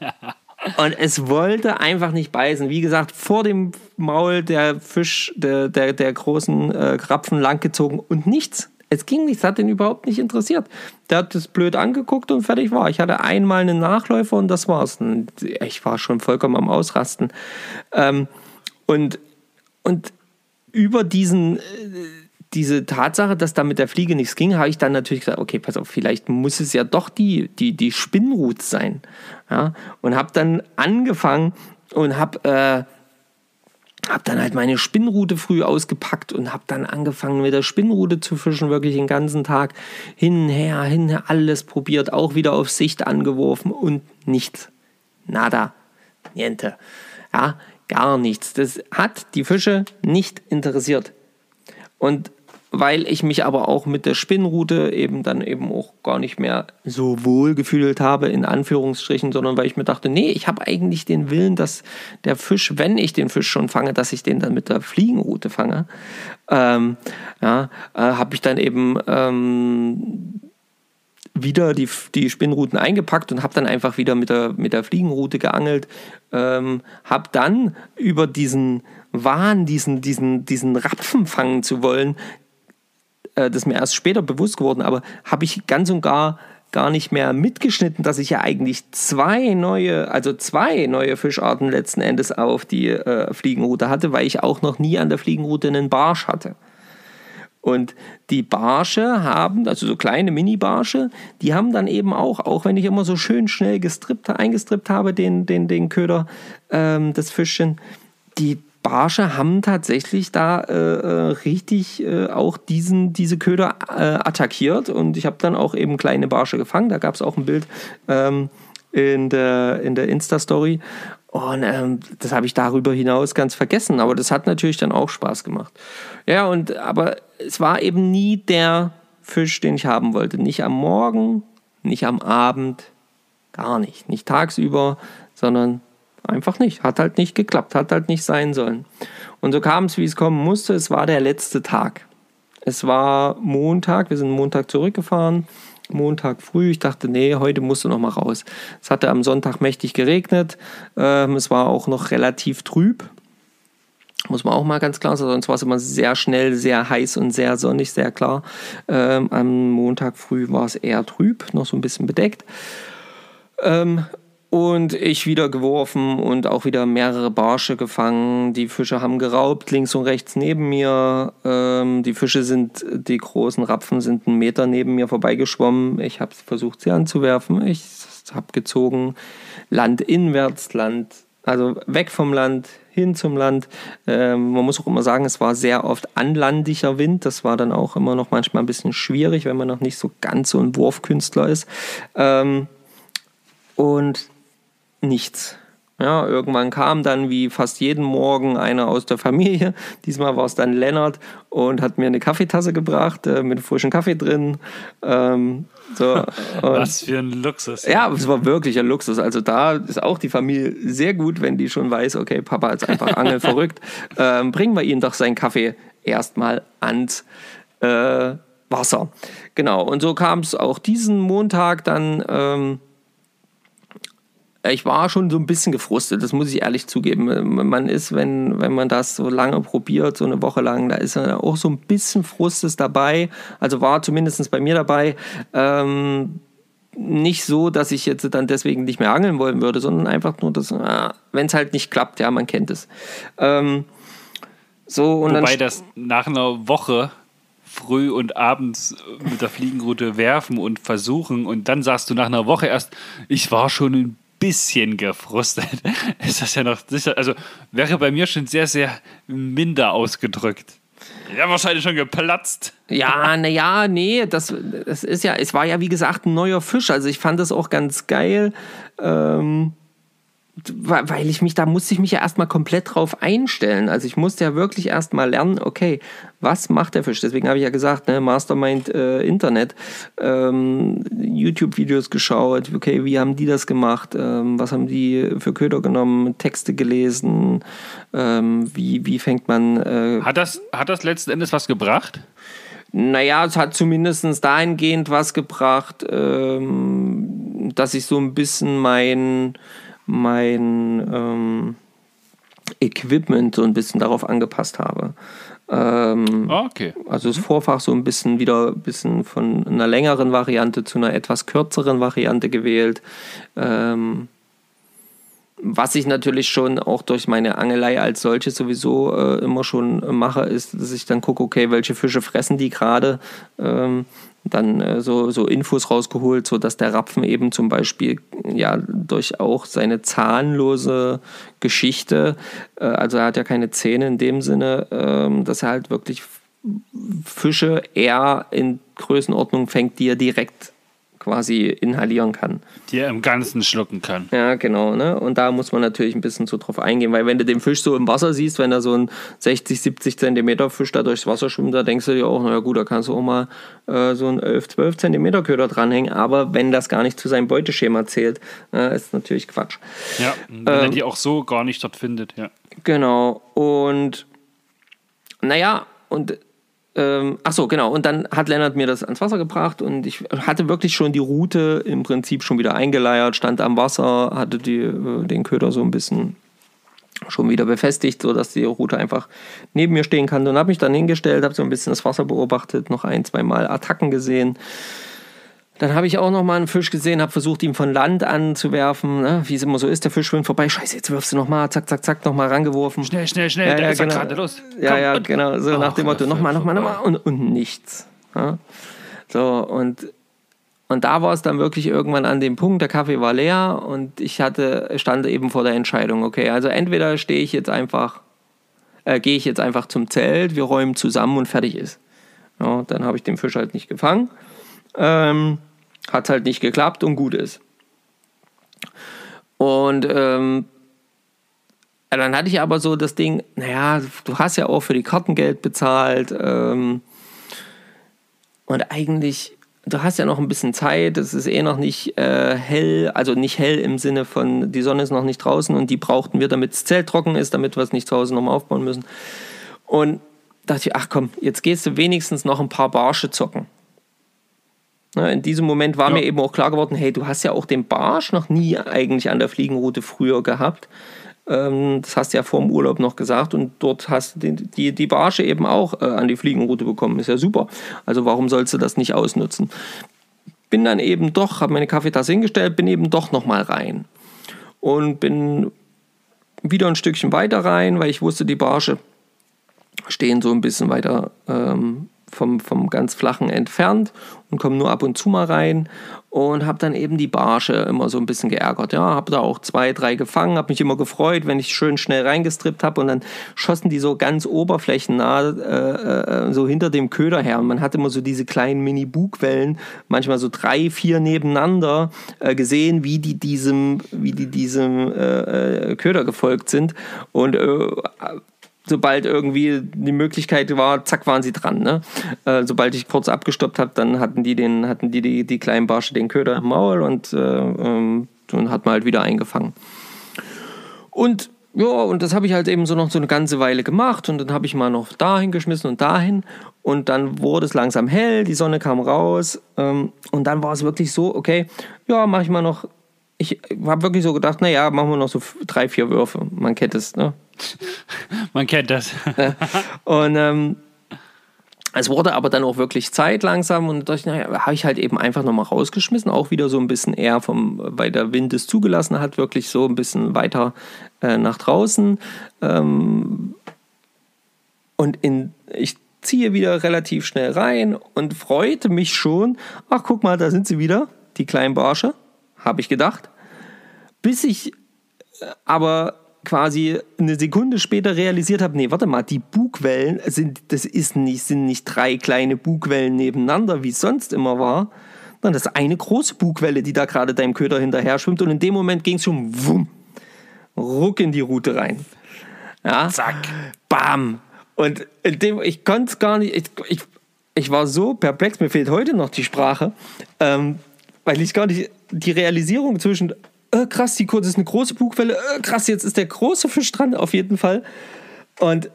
Und es wollte einfach nicht beißen. Wie gesagt, vor dem Maul der Fisch, der, der, der großen äh, Krapfen langgezogen und nichts. Es ging nichts, hat ihn überhaupt nicht interessiert. Der hat das blöd angeguckt und fertig war. Ich hatte einmal einen Nachläufer und das war's. Und ich war schon vollkommen am Ausrasten. Ähm, und, und über diesen, äh, diese Tatsache, dass da mit der Fliege nichts ging, habe ich dann natürlich gesagt, okay, pass auf, vielleicht muss es ja doch die, die, die Spinnrut sein. Ja? Und habe dann angefangen und habe äh, hab dann halt meine Spinnrute früh ausgepackt und habe dann angefangen mit der Spinnrute zu fischen, wirklich den ganzen Tag hinher, hinher, alles probiert, auch wieder auf Sicht angeworfen und nichts. Nada. Niente. Ja, gar nichts. Das hat die Fische nicht interessiert. Und weil ich mich aber auch mit der Spinnrute eben dann eben auch gar nicht mehr so wohl gefühlt habe, in Anführungsstrichen, sondern weil ich mir dachte, nee, ich habe eigentlich den Willen, dass der Fisch, wenn ich den Fisch schon fange, dass ich den dann mit der Fliegenrute fange. Ähm, ja, äh, habe ich dann eben ähm, wieder die, die Spinnruten eingepackt und habe dann einfach wieder mit der, mit der Fliegenrute geangelt. Ähm, habe dann über diesen Wahn, diesen, diesen, diesen Rapfen fangen zu wollen, äh, das ist mir erst später bewusst geworden, aber habe ich ganz und gar gar nicht mehr mitgeschnitten, dass ich ja eigentlich zwei neue, also zwei neue Fischarten letzten Endes auf die äh, Fliegenroute hatte, weil ich auch noch nie an der Fliegenroute einen Barsch hatte. Und die Barsche haben, also so kleine Mini-Barsche, die haben dann eben auch, auch wenn ich immer so schön schnell gestrippt, eingestrippt habe, den, den, den Köder, ähm, das Fischchen, die Barsche haben tatsächlich da äh, äh, richtig äh, auch diesen, diese Köder äh, attackiert und ich habe dann auch eben kleine Barsche gefangen. Da gab es auch ein Bild ähm, in der, in der Insta-Story und ähm, das habe ich darüber hinaus ganz vergessen, aber das hat natürlich dann auch Spaß gemacht. Ja, und aber es war eben nie der Fisch, den ich haben wollte. Nicht am Morgen, nicht am Abend, gar nicht. Nicht tagsüber, sondern Einfach nicht. Hat halt nicht geklappt, hat halt nicht sein sollen. Und so kam es, wie es kommen musste. Es war der letzte Tag. Es war Montag, wir sind Montag zurückgefahren. Montag früh. Ich dachte, nee, heute musst du noch mal raus. Es hatte am Sonntag mächtig geregnet. Ähm, es war auch noch relativ trüb. Muss man auch mal ganz klar sagen, sonst war es immer sehr schnell, sehr heiß und sehr sonnig, sehr klar. Ähm, am Montag früh war es eher trüb, noch so ein bisschen bedeckt. Ähm, und ich wieder geworfen und auch wieder mehrere Barsche gefangen. Die Fische haben geraubt, links und rechts neben mir. Ähm, die Fische sind, die großen Rapfen sind einen Meter neben mir vorbeigeschwommen. Ich habe versucht, sie anzuwerfen. Ich habe gezogen, landinwärts, Land, also weg vom Land, hin zum Land. Ähm, man muss auch immer sagen, es war sehr oft anlandiger Wind. Das war dann auch immer noch manchmal ein bisschen schwierig, wenn man noch nicht so ganz so ein Wurfkünstler ist. Ähm, und nichts. Ja, irgendwann kam dann wie fast jeden Morgen einer aus der Familie. Diesmal war es dann Lennart und hat mir eine Kaffeetasse gebracht äh, mit frischem Kaffee drin. Ähm, so.
Was für ein Luxus.
Ja, es war wirklich ein Luxus. Also da ist auch die Familie sehr gut, wenn die schon weiß, okay, Papa ist einfach angelverrückt. Ähm, bringen wir ihm doch seinen Kaffee erstmal ans äh, Wasser. Genau, und so kam es auch diesen Montag dann. Ähm, ich war schon so ein bisschen gefrustet, das muss ich ehrlich zugeben. Man ist, wenn, wenn man das so lange probiert, so eine Woche lang, da ist auch so ein bisschen Frustes dabei. Also war zumindest bei mir dabei. Ähm, nicht so, dass ich jetzt dann deswegen nicht mehr angeln wollen würde, sondern einfach nur, dass, ah, wenn es halt nicht klappt, ja, man kennt es. Ähm,
so, und Wobei das nach einer Woche früh und abends mit der Fliegenroute werfen und versuchen und dann sagst du nach einer Woche erst, ich war schon ein bisschen gefrustet, ist das ja noch sicher. Also wäre bei mir schon sehr, sehr minder ausgedrückt. Ja, wahrscheinlich schon geplatzt.
Ja, naja, nee, das, das ist ja, es war ja wie gesagt ein neuer Fisch. Also ich fand das auch ganz geil. Ähm, weil ich mich, da musste ich mich ja erstmal komplett drauf einstellen. Also ich musste ja wirklich erstmal lernen, okay, was macht der Fisch? Deswegen habe ich ja gesagt, ne, Mastermind äh, Internet, ähm, YouTube-Videos geschaut, okay, wie haben die das gemacht? Ähm, was haben die für Köder genommen? Texte gelesen? Ähm, wie, wie fängt man. Äh,
hat, das, hat das letzten Endes was gebracht?
Naja, es hat zumindest dahingehend was gebracht, ähm, dass ich so ein bisschen mein mein ähm, Equipment so ein bisschen darauf angepasst habe. Ähm,
ah, okay.
Also das Vorfach so ein bisschen wieder ein bisschen von einer längeren Variante zu einer etwas kürzeren Variante gewählt. Ähm, was ich natürlich schon auch durch meine Angelei als solche sowieso äh, immer schon mache, ist, dass ich dann gucke, okay, welche Fische fressen die gerade. Ähm, dann äh, so, so Infos rausgeholt, sodass der Rapfen eben zum Beispiel ja durch auch seine zahnlose Geschichte, äh, also er hat ja keine Zähne in dem Sinne, äh, dass er halt wirklich Fische eher in Größenordnung fängt, die er direkt quasi inhalieren kann.
Die er im Ganzen schlucken kann.
Ja, genau. Ne? Und da muss man natürlich ein bisschen so drauf eingehen, weil wenn du den Fisch so im Wasser siehst, wenn da so ein 60, 70 Zentimeter Fisch da durchs Wasser schwimmt, da denkst du dir auch, naja gut, da kannst du auch mal äh, so einen 11, 12 Zentimeter Köder dranhängen, aber wenn das gar nicht zu seinem Beuteschema zählt, äh, ist natürlich Quatsch.
Ja, wenn ähm, die auch so gar nicht dort findet, ja.
Genau. Und naja, und ähm, ach so, genau. Und dann hat Lennart mir das ans Wasser gebracht und ich hatte wirklich schon die Route im Prinzip schon wieder eingeleiert, stand am Wasser, hatte die, äh, den Köder so ein bisschen schon wieder befestigt, sodass die Route einfach neben mir stehen kann. Und habe mich dann hingestellt, habe so ein bisschen das Wasser beobachtet, noch ein, zwei Mal Attacken gesehen dann habe ich auch noch mal einen Fisch gesehen, habe versucht, ihn von Land anzuwerfen, ne? wie es immer so ist. Der Fisch schwimmt vorbei. Scheiße, jetzt wirfst du noch mal, zack, zack, zack, noch mal rangeworfen.
Schnell, schnell, schnell, ja,
da
ja,
ist genau.
gerade los.
Ja, Komm, ja, und, genau. So nach dem Motto, noch mal, noch mal, noch mal und, und nichts. Ja? So, und, und da war es dann wirklich irgendwann an dem Punkt, der Kaffee war leer und ich hatte, stand eben vor der Entscheidung, okay, also entweder stehe ich jetzt einfach, äh, gehe ich jetzt einfach zum Zelt, wir räumen zusammen und fertig ist. Ja, dann habe ich den Fisch halt nicht gefangen. Ähm, hat halt nicht geklappt und gut ist. Und ähm, dann hatte ich aber so das Ding, naja, du hast ja auch für die Karten Geld bezahlt ähm, und eigentlich, du hast ja noch ein bisschen Zeit, es ist eh noch nicht äh, hell, also nicht hell im Sinne von, die Sonne ist noch nicht draußen und die brauchten wir, damit das Zelt trocken ist, damit wir es nicht zu Hause nochmal aufbauen müssen. Und dachte ich, ach komm, jetzt gehst du wenigstens noch ein paar Barsche zocken. Ne, in diesem Moment war ja. mir eben auch klar geworden, hey, du hast ja auch den Barsch noch nie eigentlich an der Fliegenroute früher gehabt. Ähm, das hast du ja vor dem Urlaub noch gesagt und dort hast du die, die, Barsche eben auch äh, an die Fliegenroute bekommen. Ist ja super. Also warum sollst du das nicht ausnutzen? Bin dann eben doch, habe meine Kaffeetasse hingestellt, bin eben doch nochmal rein. Und bin wieder ein Stückchen weiter rein, weil ich wusste, die Barsche stehen so ein bisschen weiter ähm, vom, vom ganz flachen entfernt und komme nur ab und zu mal rein und habe dann eben die Barsche immer so ein bisschen geärgert. Ja, habe da auch zwei, drei gefangen, habe mich immer gefreut, wenn ich schön schnell reingestrippt habe und dann schossen die so ganz oberflächennah äh, äh, so hinter dem Köder her. Und man hat immer so diese kleinen Mini-Bugwellen, manchmal so drei, vier nebeneinander äh, gesehen, wie die diesem, wie die diesem äh, äh, Köder gefolgt sind. Und äh, sobald irgendwie die Möglichkeit war, zack, waren sie dran. Ne? Äh, sobald ich kurz abgestoppt habe, dann hatten die, den, hatten die, die, die kleinen Barsche den Köder im Maul und äh, ähm, dann hat man halt wieder eingefangen. Und ja, und das habe ich halt eben so noch so eine ganze Weile gemacht und dann habe ich mal noch dahin geschmissen und dahin und dann wurde es langsam hell, die Sonne kam raus ähm, und dann war es wirklich so, okay, ja, mache ich mal noch, ich habe wirklich so gedacht, naja, machen wir noch so drei, vier Würfe, man kennt es, ne?
Man kennt das.
und ähm, es wurde aber dann auch wirklich Zeit langsam und naja, habe ich halt eben einfach nochmal rausgeschmissen, auch wieder so ein bisschen eher vom, weil der Wind es zugelassen hat, wirklich so ein bisschen weiter äh, nach draußen. Ähm, und in, ich ziehe wieder relativ schnell rein und freute mich schon. Ach, guck mal, da sind sie wieder, die kleinen Barsche, habe ich gedacht. Bis ich äh, aber quasi eine Sekunde später realisiert habe, nee, warte mal, die Bugwellen sind, das ist nicht, sind nicht drei kleine Bugwellen nebeneinander, wie es sonst immer war, sondern das ist eine große Bugwelle, die da gerade deinem Köder hinterher schwimmt und in dem Moment ging es schon wumm. ruck in die Route rein. Ja,
Zack.
bam. Und in dem, ich konnte es gar nicht, ich, ich, ich war so perplex, mir fehlt heute noch die Sprache, ähm, weil ich gar nicht die Realisierung zwischen, äh, krass, die kurz ist eine große Bugwelle, äh, krass, jetzt ist der große Fisch dran, auf jeden Fall. Und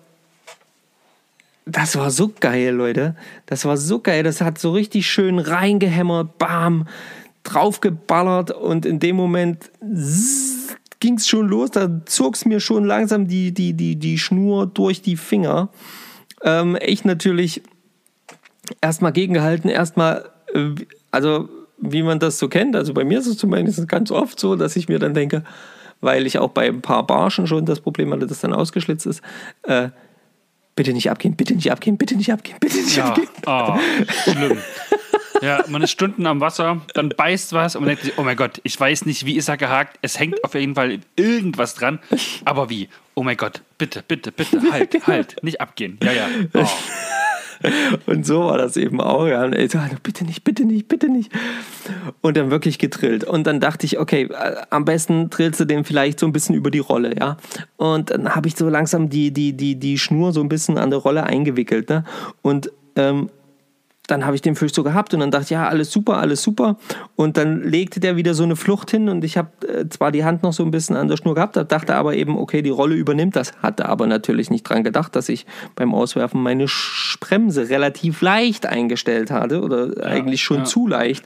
das war so geil, Leute. Das war so geil. Das hat so richtig schön reingehämmert, bam, draufgeballert und in dem Moment ging es schon los. Da zog es mir schon langsam die, die, die, die Schnur durch die Finger. Ähm, ich natürlich erstmal gegengehalten, erstmal, äh, also wie man das so kennt. Also bei mir ist es zumindest ganz oft so, dass ich mir dann denke, weil ich auch bei ein paar Barschen schon das Problem hatte, dass dann ausgeschlitzt ist, äh, bitte nicht abgehen, bitte nicht abgehen, bitte nicht abgehen, bitte nicht
Ja,
abgehen.
oh, schlimm. Ja, man ist Stunden am Wasser, dann beißt was und man denkt sich, oh mein Gott, ich weiß nicht, wie ist er gehakt. Es hängt auf jeden Fall irgendwas dran. Aber wie? Oh mein Gott, bitte, bitte, bitte, halt, halt, nicht abgehen. Ja, ja. Oh.
Und so war das eben auch. Ja. Und ich so, bitte nicht, bitte nicht, bitte nicht. Und dann wirklich gedrillt. Und dann dachte ich, okay, äh, am besten drillst du den vielleicht so ein bisschen über die Rolle, ja. Und dann habe ich so langsam die, die, die, die Schnur so ein bisschen an der Rolle eingewickelt. Ne? Und ähm, dann habe ich den Fisch so gehabt und dann dachte ich, ja, alles super, alles super. Und dann legte der wieder so eine Flucht hin und ich habe äh, zwar die Hand noch so ein bisschen an der Schnur gehabt, dachte aber eben, okay, die Rolle übernimmt das. Hatte aber natürlich nicht dran gedacht, dass ich beim Auswerfen meine Bremse relativ leicht eingestellt hatte oder eigentlich schon
ja.
zu leicht.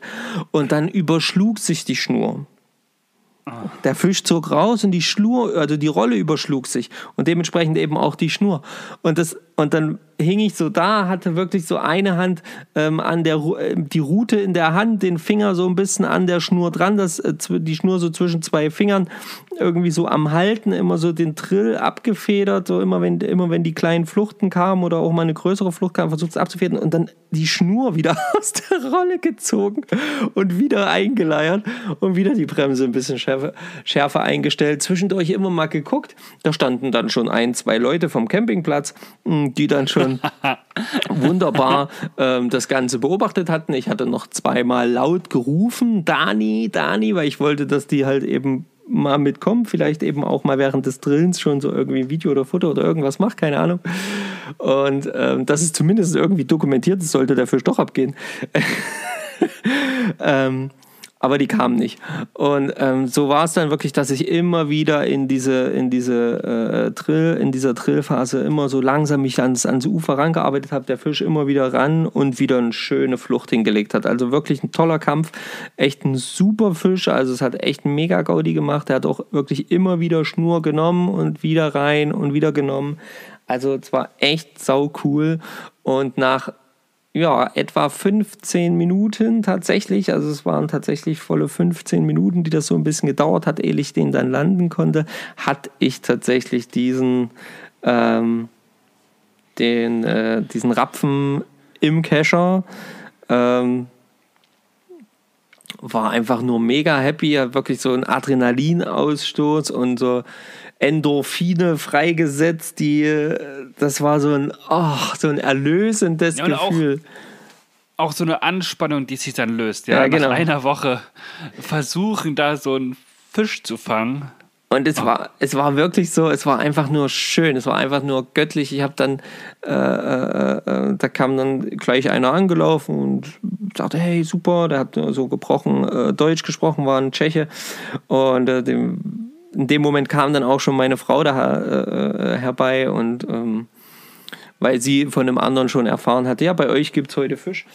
Und dann überschlug sich die Schnur. Der Fisch zog raus und die Schnur, also die Rolle überschlug sich und dementsprechend eben auch die Schnur. Und, das, und dann hing ich so da, hatte wirklich so eine Hand ähm, an der äh, die Rute in der Hand, den Finger so ein bisschen an der Schnur dran, das, äh, die Schnur so zwischen zwei Fingern irgendwie so am Halten, immer so den Trill abgefedert, so immer wenn, immer wenn die kleinen Fluchten kamen oder auch mal eine größere Flucht kam, versucht es abzufedern und dann die Schnur wieder aus der Rolle gezogen und wieder eingeleiert und wieder die Bremse ein bisschen schärfer, schärfer eingestellt. Zwischendurch immer mal geguckt. Da standen dann schon ein, zwei Leute vom Campingplatz, mh, die dann schon wunderbar ähm, das Ganze beobachtet hatten. Ich hatte noch zweimal laut gerufen, Dani, Dani, weil ich wollte, dass die halt eben mal mitkommen, vielleicht eben auch mal während des Drillens schon so irgendwie ein Video oder Foto oder irgendwas macht, keine Ahnung. Und ähm, das ist zumindest irgendwie dokumentiert, das sollte Fisch doch abgehen. ähm, aber die kamen nicht. Und ähm, so war es dann wirklich, dass ich immer wieder in diese, in diese äh, Drill, in dieser Drillphase immer so langsam mich ans, ans Ufer rangearbeitet habe, der Fisch immer wieder ran und wieder eine schöne Flucht hingelegt hat. Also wirklich ein toller Kampf, echt ein super Fisch. Also es hat echt mega Gaudi gemacht. Er hat auch wirklich immer wieder Schnur genommen und wieder rein und wieder genommen. Also es war echt sau cool. Und nach ja, etwa 15 Minuten tatsächlich. Also es waren tatsächlich volle 15 Minuten, die das so ein bisschen gedauert hat, ehe ich den dann landen konnte, hatte ich tatsächlich diesen, ähm, den, äh, diesen Rapfen im Kescher. Ähm, war einfach nur mega happy, wirklich so ein Adrenalinausstoß und so Endorphine freigesetzt, die das war so ein oh, so ein erlösendes
Ja, auch-
Gefühl.
Auch so eine Anspannung, die sich dann löst. Ja,
Ja, genau.
Nach einer Woche versuchen, da so einen Fisch zu fangen.
Und es war, es war wirklich so, es war einfach nur schön, es war einfach nur göttlich. Ich habe dann, äh, äh, äh, da kam dann gleich einer angelaufen und sagte, hey, super, der hat so gebrochen äh, Deutsch gesprochen, war ein Tscheche. Und äh, dem, in dem Moment kam dann auch schon meine Frau da äh, äh, herbei und ähm, weil sie von einem anderen schon erfahren hatte, ja, bei euch gibt es heute Fisch.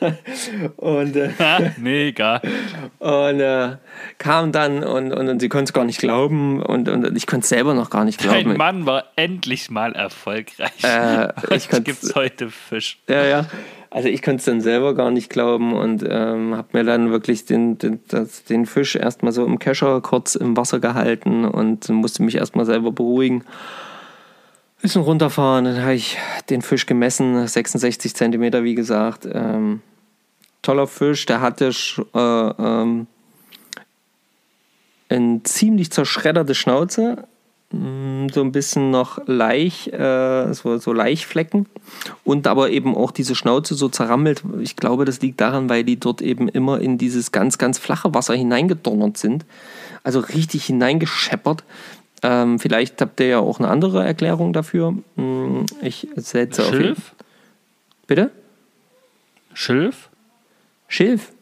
und äh,
Mega.
und äh, kam dann und, und, und sie konnte es gar nicht glauben und, und ich konnte es selber noch gar nicht glauben.
Mann war endlich mal erfolgreich.
Äh, ich kann's-
gibt's heute Fisch.
Ja, ja. Also ich konnte es dann selber gar nicht glauben und ähm, habe mir dann wirklich den, den, das, den Fisch erstmal so im Kescher kurz im Wasser gehalten und musste mich erstmal selber beruhigen. Bisschen runterfahren, dann habe ich den Fisch gemessen, 66 Zentimeter, wie gesagt. Ähm, toller Fisch, der hatte äh, ähm, eine ziemlich zerschredderte Schnauze, Mm, so ein bisschen noch Laich, äh, so, so Laichflecken und aber eben auch diese Schnauze so zerrammelt. Ich glaube, das liegt daran, weil die dort eben immer in dieses ganz, ganz flache Wasser hineingedonnert sind. also richtig hineingescheppert. Ähm, vielleicht habt ihr ja auch eine andere Erklärung dafür. Hm, Ich setze auf jeden
Schilf?
Bitte?
Schilf?
Schilf?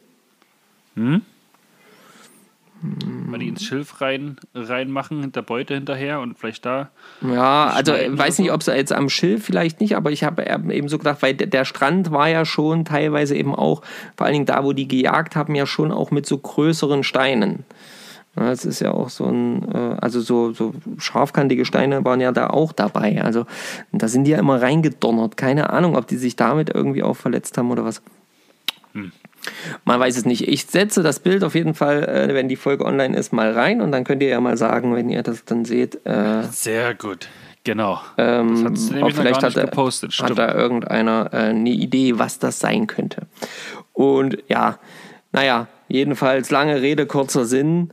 Mal die ins Schilf rein, reinmachen, der Beute hinterher und vielleicht da.
Ja, also ich weiß nicht, ob es jetzt am Schilf vielleicht nicht, aber ich habe eben so gedacht, weil der- Strand war ja schon teilweise eben auch, vor allen Dingen da, wo die gejagt haben, ja schon auch mit so größeren Steinen. Ja, Es ist ja auch so ein, äh, also so, so scharfkantige Steine waren ja da auch dabei. Also da sind die ja immer reingedonnert. Keine Ahnung, ob die sich damit irgendwie auch verletzt haben oder was. Man weiß es nicht. Ich setze das Bild auf jeden Fall, äh, wenn die Folge online ist, mal rein und dann könnt ihr ja mal sagen, wenn ihr das dann seht, äh,
Sehr gut. Genau.
ähm,
das hat
vielleicht hat, er-
gepostet.
hat da irgendeiner äh, eine Idee, was das sein könnte. Und ja, naja, jedenfalls lange Rede, kurzer Sinn.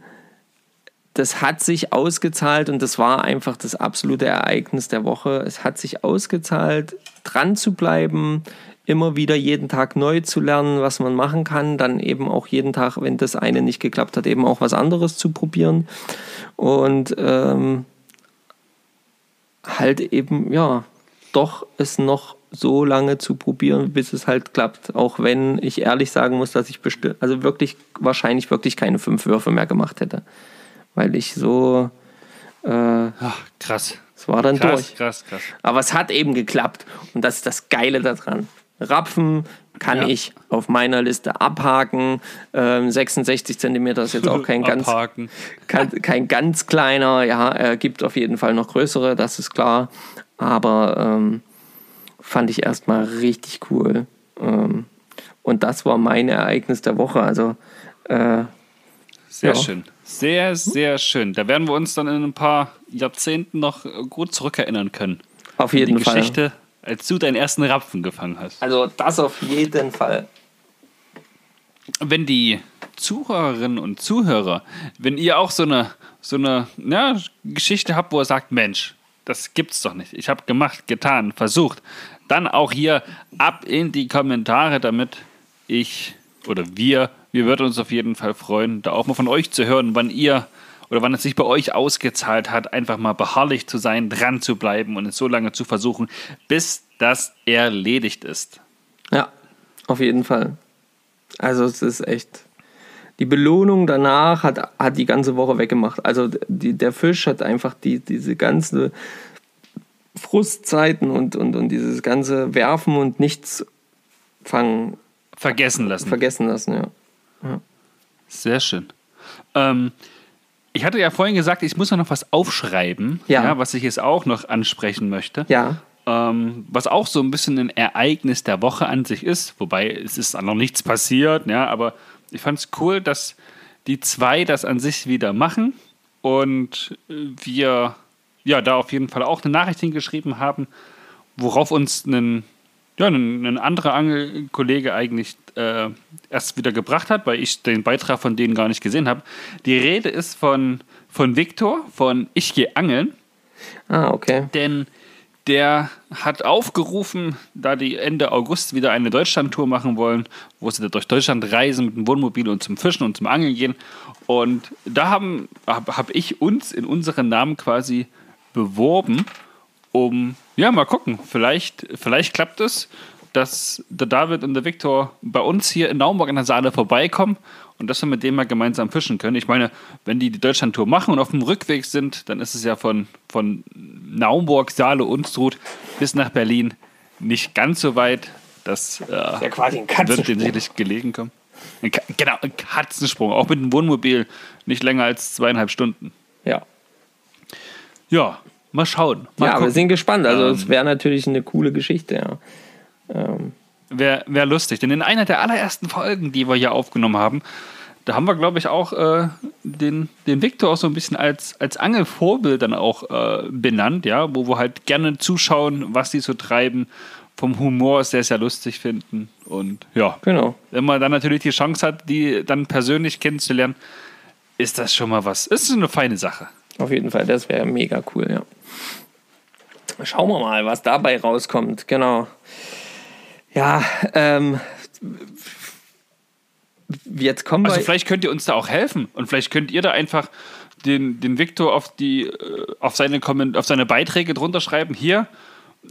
Das hat sich ausgezahlt und das war einfach das absolute Ereignis der Woche. Es hat sich ausgezahlt, dran zu bleiben, immer wieder jeden Tag neu zu lernen, was man machen kann, dann eben auch jeden Tag, wenn das eine nicht geklappt hat, eben auch was anderes zu probieren. Und ähm, halt eben, ja, doch es noch so lange zu probieren, bis es halt klappt. Auch wenn ich ehrlich sagen muss, dass ich bestimmt, also wirklich, wahrscheinlich wirklich keine fünf Würfe mehr gemacht hätte. Weil ich so, äh,
Ach, krass.
es war dann
Krass,
durch.
krass, krass.
Aber es hat eben geklappt. Und das ist das Geile daran. Rapfen kann
Ja.
ich auf meiner Liste abhaken. Ähm, 66 Zentimeter ist jetzt auch kein ganz, kein, kein ganz kleiner. Ja, er gibt auf jeden Fall noch größere, das ist klar. Aber ähm, fand ich erstmal richtig cool. Ähm, und das war mein Ereignis der Woche. Also, äh,
Sehr
Ja.
schön. Sehr, sehr schön. Da werden wir uns dann in ein paar Jahrzehnten noch gut zurückerinnern können.
auf
Die
jeden Fall.
Geschichte, als du deinen ersten Rapfen gefangen hast.
Also, das auf jeden Fall.
wenn die Zuhörerinnen und Zuhörer, wenn ihr auch so eine, so eine ja, Geschichte habt, wo ihr sagt, Mensch, das gibt's doch nicht. Ich habe gemacht, getan, versucht. Dann auch hier ab in die Kommentare, damit ich oder wir, wir würden uns auf jeden Fall freuen, da auch mal von euch zu hören, wann ihr oder wann es sich bei euch ausgezahlt hat, einfach mal beharrlich zu sein, dran zu bleiben und es so lange zu versuchen, bis das erledigt ist.
Ja, auf jeden Fall. Also es ist echt. Die Belohnung danach hat, hat die ganze Woche weggemacht. Also die, der Fisch hat einfach die, diese ganze Frustzeiten und, und, und dieses ganze Werfen und nichts fangen
Vergessen lassen.
vergessen lassen, ja.
Sehr schön. Ähm, ich hatte ja vorhin gesagt, ich muss noch was aufschreiben,
Ja.
was ich jetzt auch noch ansprechen möchte.
Ja,
Ähm, was auch so ein bisschen ein Ereignis der Woche an sich ist, wobei es ist noch nichts passiert, ja, aber ich fand es cool, dass die zwei das an sich wieder machen und wir ja da auf jeden Fall auch eine Nachricht hingeschrieben haben, worauf uns ein, ja, ein, ein anderer Angelkollege eigentlich äh, erst wieder gebracht hat, weil ich den Beitrag von denen gar nicht gesehen habe. Die Rede ist von, von Viktor, von Ich gehe angeln
ah, okay.
denn der hat aufgerufen, da die Ende August wieder eine Deutschlandtour machen wollen, wo sie durch Deutschland reisen mit dem Wohnmobil und zum Fischen und zum Angeln gehen. Und da habe hab, hab ich uns in unseren Namen quasi beworben, um, ja, mal gucken, vielleicht, vielleicht klappt es, dass der David und der Viktor bei uns hier in Naumburg in der Saale vorbeikommen und dass wir mit denen mal gemeinsam fischen können. Ich meine, wenn die die Deutschlandtour machen und auf dem Rückweg sind, dann ist es ja von, von Naumburg, Saale, Unstrut bis nach Berlin nicht ganz so weit. Das äh,
Ja, quasi ein
wird
Katzensprung.
denen sicherlich gelegen kommen. Ein genau, ein Katzensprung. Auch mit dem Wohnmobil nicht länger als zweieinhalb Stunden.
Ja.
Ja, mal schauen. Mal
Ja, wir
gucken.
sind gespannt. Also
Ähm.
es wäre natürlich eine coole Geschichte, ja.
Wäre wär lustig. Denn in einer der allerersten Folgen, die wir hier aufgenommen haben, da haben wir, glaube ich, auch äh, den, den Viktor auch so ein bisschen als, als Angelvorbild dann auch äh, benannt, ja, wo wir halt gerne zuschauen, was die so treiben, vom Humor sehr, sehr lustig finden. Und ja,
Genau.
wenn man dann natürlich die Chance hat, die dann persönlich kennenzulernen, ist das schon mal was. Ist eine feine Sache.
Auf jeden Fall, das wäre mega cool, ja. Schauen wir mal, was dabei rauskommt, genau. Ja, ähm, Jetzt kommen
Also
wir.
vielleicht könnt ihr uns da auch helfen und vielleicht könnt ihr da einfach den, den Victor auf die äh, auf seine Komment auf seine Beiträge drunter schreiben. Hier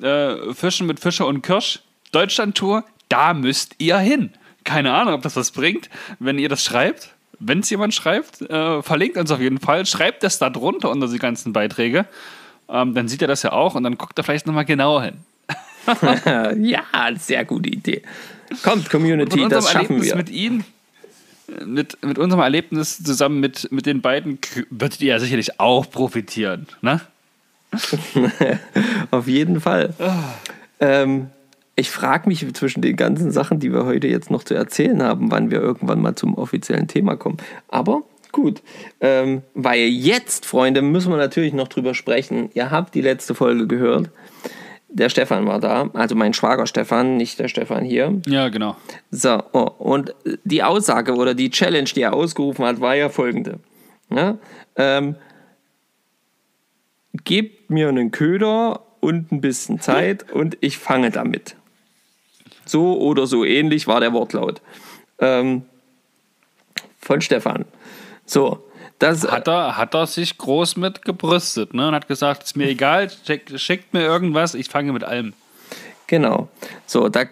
äh, Fischen mit Fischer und Kirsch Deutschland Tour. Da müsst ihr hin. Keine Ahnung, ob das was bringt, wenn ihr das schreibt. Wenn es jemand schreibt, äh, verlinkt uns auf jeden Fall. Schreibt das da drunter unter die ganzen Beiträge. Ähm, dann sieht er das ja auch und dann guckt er vielleicht nochmal genauer hin.
ja, sehr gute Idee. Kommt, Community, das schaffen
Erlebnis
wir.
mit äh, mit, mit unserem Erlebnis zusammen mit, mit den beiden, würdet ihr ja sicherlich auch profitieren. Ne?
Auf jeden Fall. Ähm, ich frage mich zwischen den ganzen Sachen, die wir heute jetzt noch zu erzählen haben, wann wir irgendwann mal zum offiziellen Thema kommen. Aber gut, ähm, weil jetzt, Freunde, müssen wir natürlich noch drüber sprechen. Ihr habt die letzte Folge gehört. Der Stefan war da, also mein Schwager Stefan, nicht der Stefan hier.
Ja, genau.
So, oh, und die Aussage oder die Challenge, die er ausgerufen hat, war ja folgende. Ja, ähm, gebt mir einen Köder und ein bisschen Zeit und ich fange damit. So oder so ähnlich war der Wortlaut. Ähm, von Stefan. So, das
Hat er, hat er sich groß mit gebrüstet ne? und hat gesagt, ist mir egal, schickt, schickt mir irgendwas, ich fange mit allem.
Genau. So, da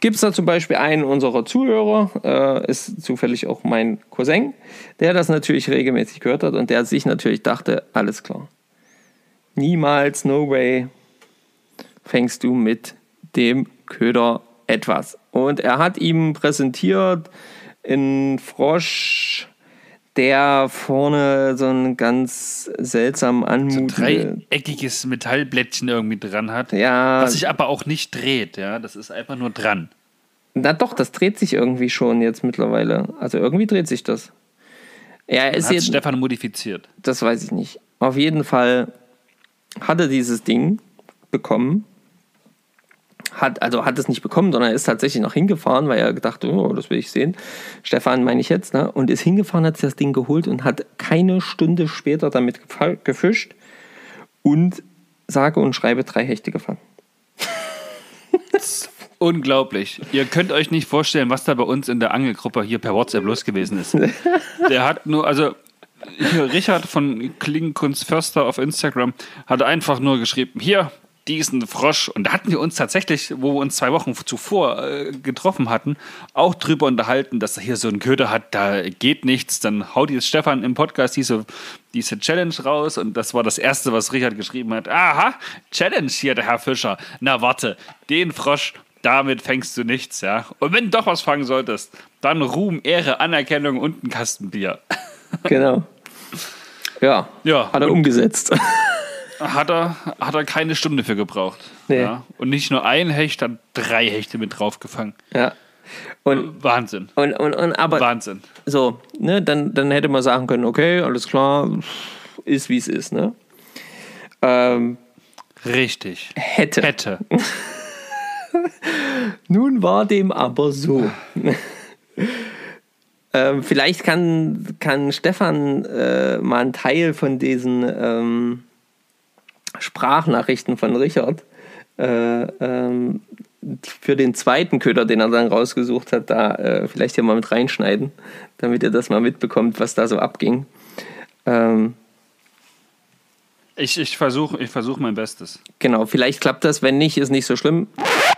gibt es da zum Beispiel einen unserer Zuhörer, äh, ist zufällig auch mein Cousin, der das natürlich regelmäßig gehört hat und der sich natürlich dachte, alles klar. Niemals, no way, fängst du mit dem Köder etwas. Und er hat ihm präsentiert einen Frosch, der vorne so einen ganz seltsam anmutenden...
Dreieckiges Metallblättchen irgendwie dran hat,
ja,
was sich aber auch nicht dreht. Ja? Das ist einfach nur dran.
Na doch, das dreht sich irgendwie schon jetzt mittlerweile. Also irgendwie dreht sich das. Ja, er ist
Hat
jetzt,
Stefan modifiziert.
das weiß ich nicht. Auf jeden Fall hat er dieses Ding bekommen. Hat, also hat es nicht bekommen, sondern er ist tatsächlich noch hingefahren, weil er gedacht, oh, das will ich sehen. Stefan meine ich jetzt, ne? Und ist hingefahren, hat sich das Ding geholt und hat keine Stunde später damit gefischt und sage und schreibe drei Hechte gefangen.
Unglaublich. Ihr könnt euch nicht vorstellen, was da bei uns in der Angelgruppe hier per WhatsApp los gewesen ist. Der hat nur, also hier Richard von Klingenkunst Förster auf Instagram hat einfach nur geschrieben, hier, diesen Frosch. Und da hatten wir uns tatsächlich, wo wir uns zwei Wochen zuvor äh, getroffen hatten, auch drüber unterhalten, dass er hier so einen Köder hat, da geht nichts. Dann haut jetzt Stefan im Podcast diese, diese Challenge raus und das war das Erste, was Richard geschrieben hat. Aha, Challenge hier, der Herr Fischer. Na warte, den Frosch, damit fängst du nichts, ja. Und wenn du doch was fangen solltest, dann Ruhm, Ehre, Anerkennung und ein Kasten Bier.
Genau. Ja,
Ja,
hat er umgesetzt.
Hat er, hat er keine Stunde für gebraucht.
Nee.
Ja. Und nicht nur ein Hecht, hat drei Hechte mit drauf gefangen.
Ja. Und,
Wahnsinn.
und, und, und aber
Wahnsinn.
so, ne, dann, dann hätte man sagen können, okay, alles klar, ist wie es ist, ne? Ähm,
Richtig.
hätte.
Hätte.
Nun war dem aber so. ähm, vielleicht kann, kann Stefan äh, mal einen Teil von diesen ähm, Sprachnachrichten von Richard äh, ähm, für den zweiten Köder, den er dann rausgesucht hat, da äh, vielleicht hier mal mit reinschneiden, damit ihr das mal mitbekommt, was da so abging. Ähm,
Ich, ich versuche ich versuch mein Bestes.
genau, vielleicht klappt das, wenn nicht, ist nicht so schlimm.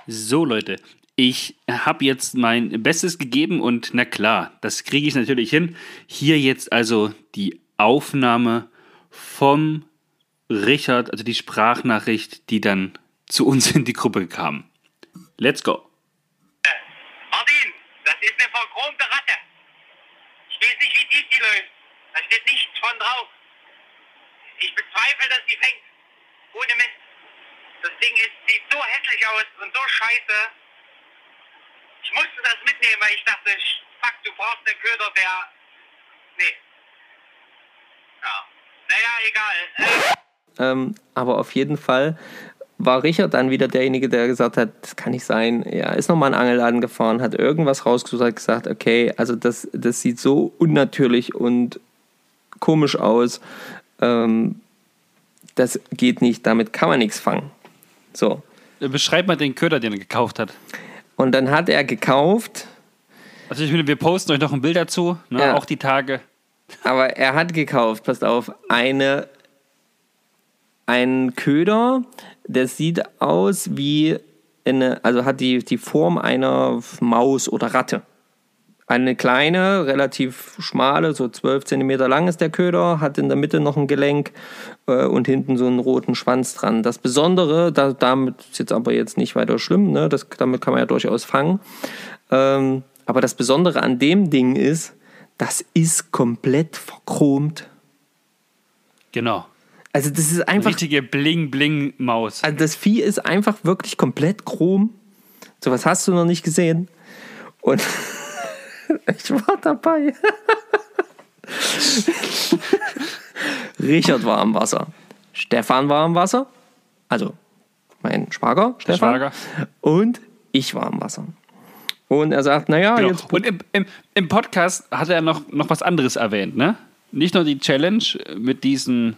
So, Leute. Ich habe jetzt mein Bestes gegeben und na klar, das kriege ich natürlich hin. Hier jetzt also die Aufnahme vom Richard, also die Sprachnachricht, die dann zu uns in die Gruppe kam. Let's go.
Martin, das ist eine verchromte Ratte. Ich weiß nicht, wie tief die läuft. Da steht nichts von drauf. Ich bezweifle, dass die fängt. Ohne Mist. Das Ding ist, sieht so hässlich aus und so scheiße. Ich musste das mitnehmen, weil ich dachte, fuck, du brauchst einen Köder, der... Nee. Ja. Naja, egal. Äh,
Ähm, aber auf jeden Fall war Richard dann wieder derjenige, der gesagt hat, das kann nicht sein. Er ist nochmal in den Angelladen gefahren, hat irgendwas rausgesucht, hat gesagt, okay, also das, das sieht so unnatürlich und komisch aus. Ähm, das geht nicht, damit kann man nichts fangen. So.
Beschreib mal den Köder, den er gekauft hat.
Und dann hat er gekauft
Also ich finde, wir posten euch noch ein Bild dazu, ne?
Ja.
auch die Tage.
Aber er hat gekauft, passt auf, eine, einen Köder, der sieht aus wie eine, also hat die, die Form einer Maus oder Ratte. Eine kleine, relativ schmale, so 12 Zentimeter lang ist der Köder, hat in der Mitte noch ein Gelenk äh, und hinten so einen roten Schwanz dran. Das Besondere, da, damit ist jetzt aber jetzt nicht weiter schlimm, ne? das, damit kann man ja durchaus fangen. Ähm, aber das Besondere an dem Ding ist, das ist komplett verchromt.
Genau.
Also das ist einfach,
Richtige Bling-Bling-Maus.
also das Vieh ist einfach wirklich komplett chrom. So was hast du noch nicht gesehen. Und ich war dabei. Richard war am Wasser. Stefan war am Wasser. Also mein Schwager, Stefan.
Schwager.
Und ich war am Wasser. Und er sagt, naja,
Genau.
jetzt
Und im, im, im Podcast hat er noch, noch was anderes erwähnt, ne? Nicht nur die Challenge mit diesen,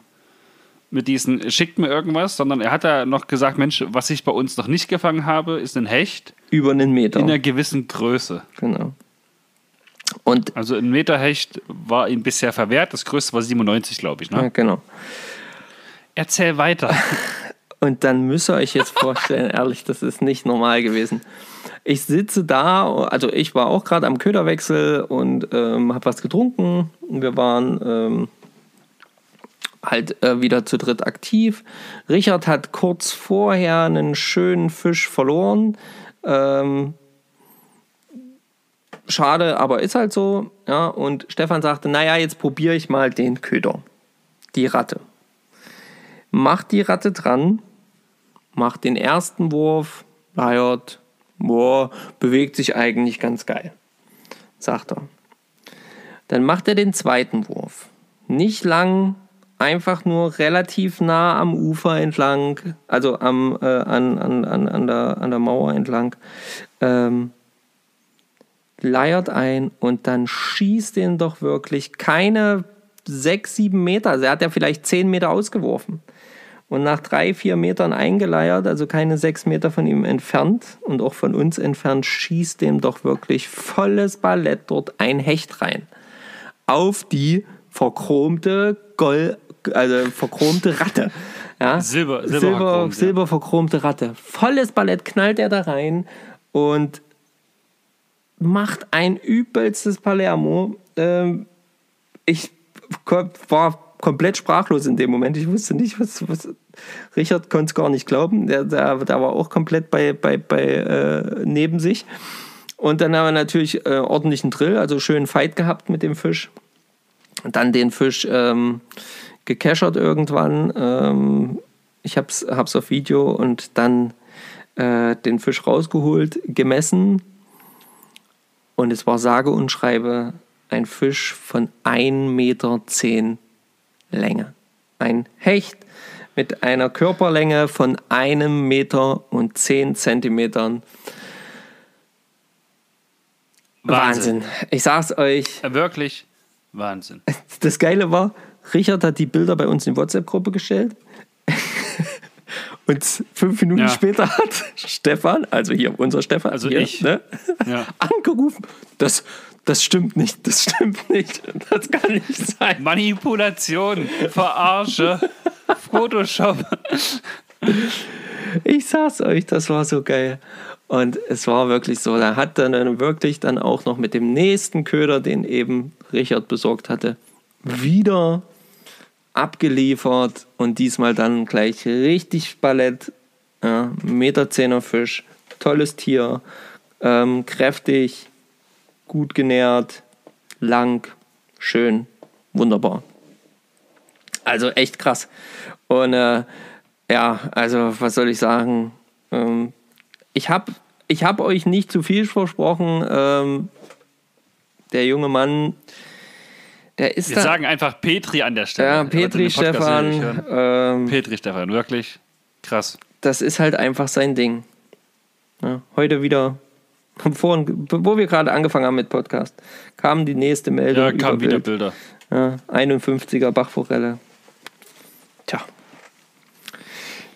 mit diesen schickt mir irgendwas, sondern er hat da noch gesagt, Mensch, was ich bei uns noch nicht gefangen habe, ist ein Hecht
über einen Meter.
in einer gewissen Größe.
Genau. Und
Also ein Meter Hecht war ihm bisher verwehrt, das größte war 97, glaube ich.
ja,
Ne?
genau.
Erzähl weiter.
Und dann müsst ihr euch jetzt vorstellen, ehrlich, das ist nicht normal gewesen. Ich sitze da, also ich war auch gerade am Köderwechsel und ähm, habe was getrunken. Wir waren ähm, halt äh, wieder zu dritt aktiv. Richard hat kurz vorher einen schönen Fisch verloren. Ähm, schade, aber ist halt so. Ja, und Stefan sagte, naja, jetzt probiere ich mal den Köder, die Ratte. Macht die Ratte dran, macht den ersten Wurf, leiert, boah, bewegt sich eigentlich ganz geil, sagt er. Dann macht er den zweiten Wurf. Nicht lang, einfach nur relativ nah am Ufer entlang, also am, äh, an, an, an, an, der, an der Mauer entlang. Ähm, leiert ein und dann schießt ihn doch wirklich keine sechs, sieben Meter. Also er hat ja vielleicht zehn Meter ausgeworfen. Und nach drei, vier Metern eingeleiert, also keine sechs Meter von ihm entfernt und auch von uns entfernt, schießt dem doch wirklich volles Ballett dort ein Hecht rein. Auf die verchromte Gold, also verchromte Ratte. Ja?
Silber- silber
Silber,
verchromt, ja.
silber verchromte Ratte. Volles Ballett knallt er da rein und macht ein übelstes Palermo. Ähm, ich war komplett sprachlos in dem Moment. Ich wusste nicht, was. was Richard konnte es gar nicht glauben. Der, der, der war auch komplett bei, bei, bei äh, neben sich. Und dann haben wir natürlich äh, ordentlichen Drill, also schönen Fight gehabt mit dem Fisch. Und dann den Fisch ähm, gecachert irgendwann. Ähm, ich hab's, hab's auf Video und dann äh, den Fisch rausgeholt, gemessen. Und es war sage und schreibe ein Fisch von 1,10 Meter Länge. Ein Hecht mit einer Körperlänge von einem Meter und 10 Zentimetern. Wahnsinn. Ich sag's euch,
Wirklich Wahnsinn.
das Geile war, Richard hat die Bilder bei uns in die WhatsApp-Gruppe gestellt. Und fünf Minuten
Ja.
später hat Stefan, also hier unser Stefan,
Also
hier,
ich.
Ne,
Ja.
angerufen. Das, das stimmt nicht, das stimmt nicht. Das kann nicht sein.
Manipulation, Verarsche, Photoshop.
Ich sag's euch, das war so geil. Und es war wirklich so, da hat er dann wirklich dann auch noch mit dem nächsten Köder, den eben Richard besorgt hatte, wieder abgeliefert und diesmal dann gleich richtig Ballett. Ja, Meter zehner Fisch, tolles Tier, ähm, kräftig, gut genährt, lang, schön, wunderbar. Also echt krass. Und äh, ja, also was soll ich sagen? Ähm, ich habe ich hab euch nicht zu viel versprochen. Ähm, der junge Mann, der ist
Wir
da.
sagen einfach Petri an der Stelle.
ja, Petri, Stefan, ähm,
Petri, Stefan, wirklich krass.
das ist halt einfach sein Ding. Ja, heute wieder, vorhin, wo wir gerade angefangen haben mit Podcast, kam die nächste Meldung.
Ja,
über
wieder
Bild.
Bilder.
Ja, 51er Bachforelle. Tja.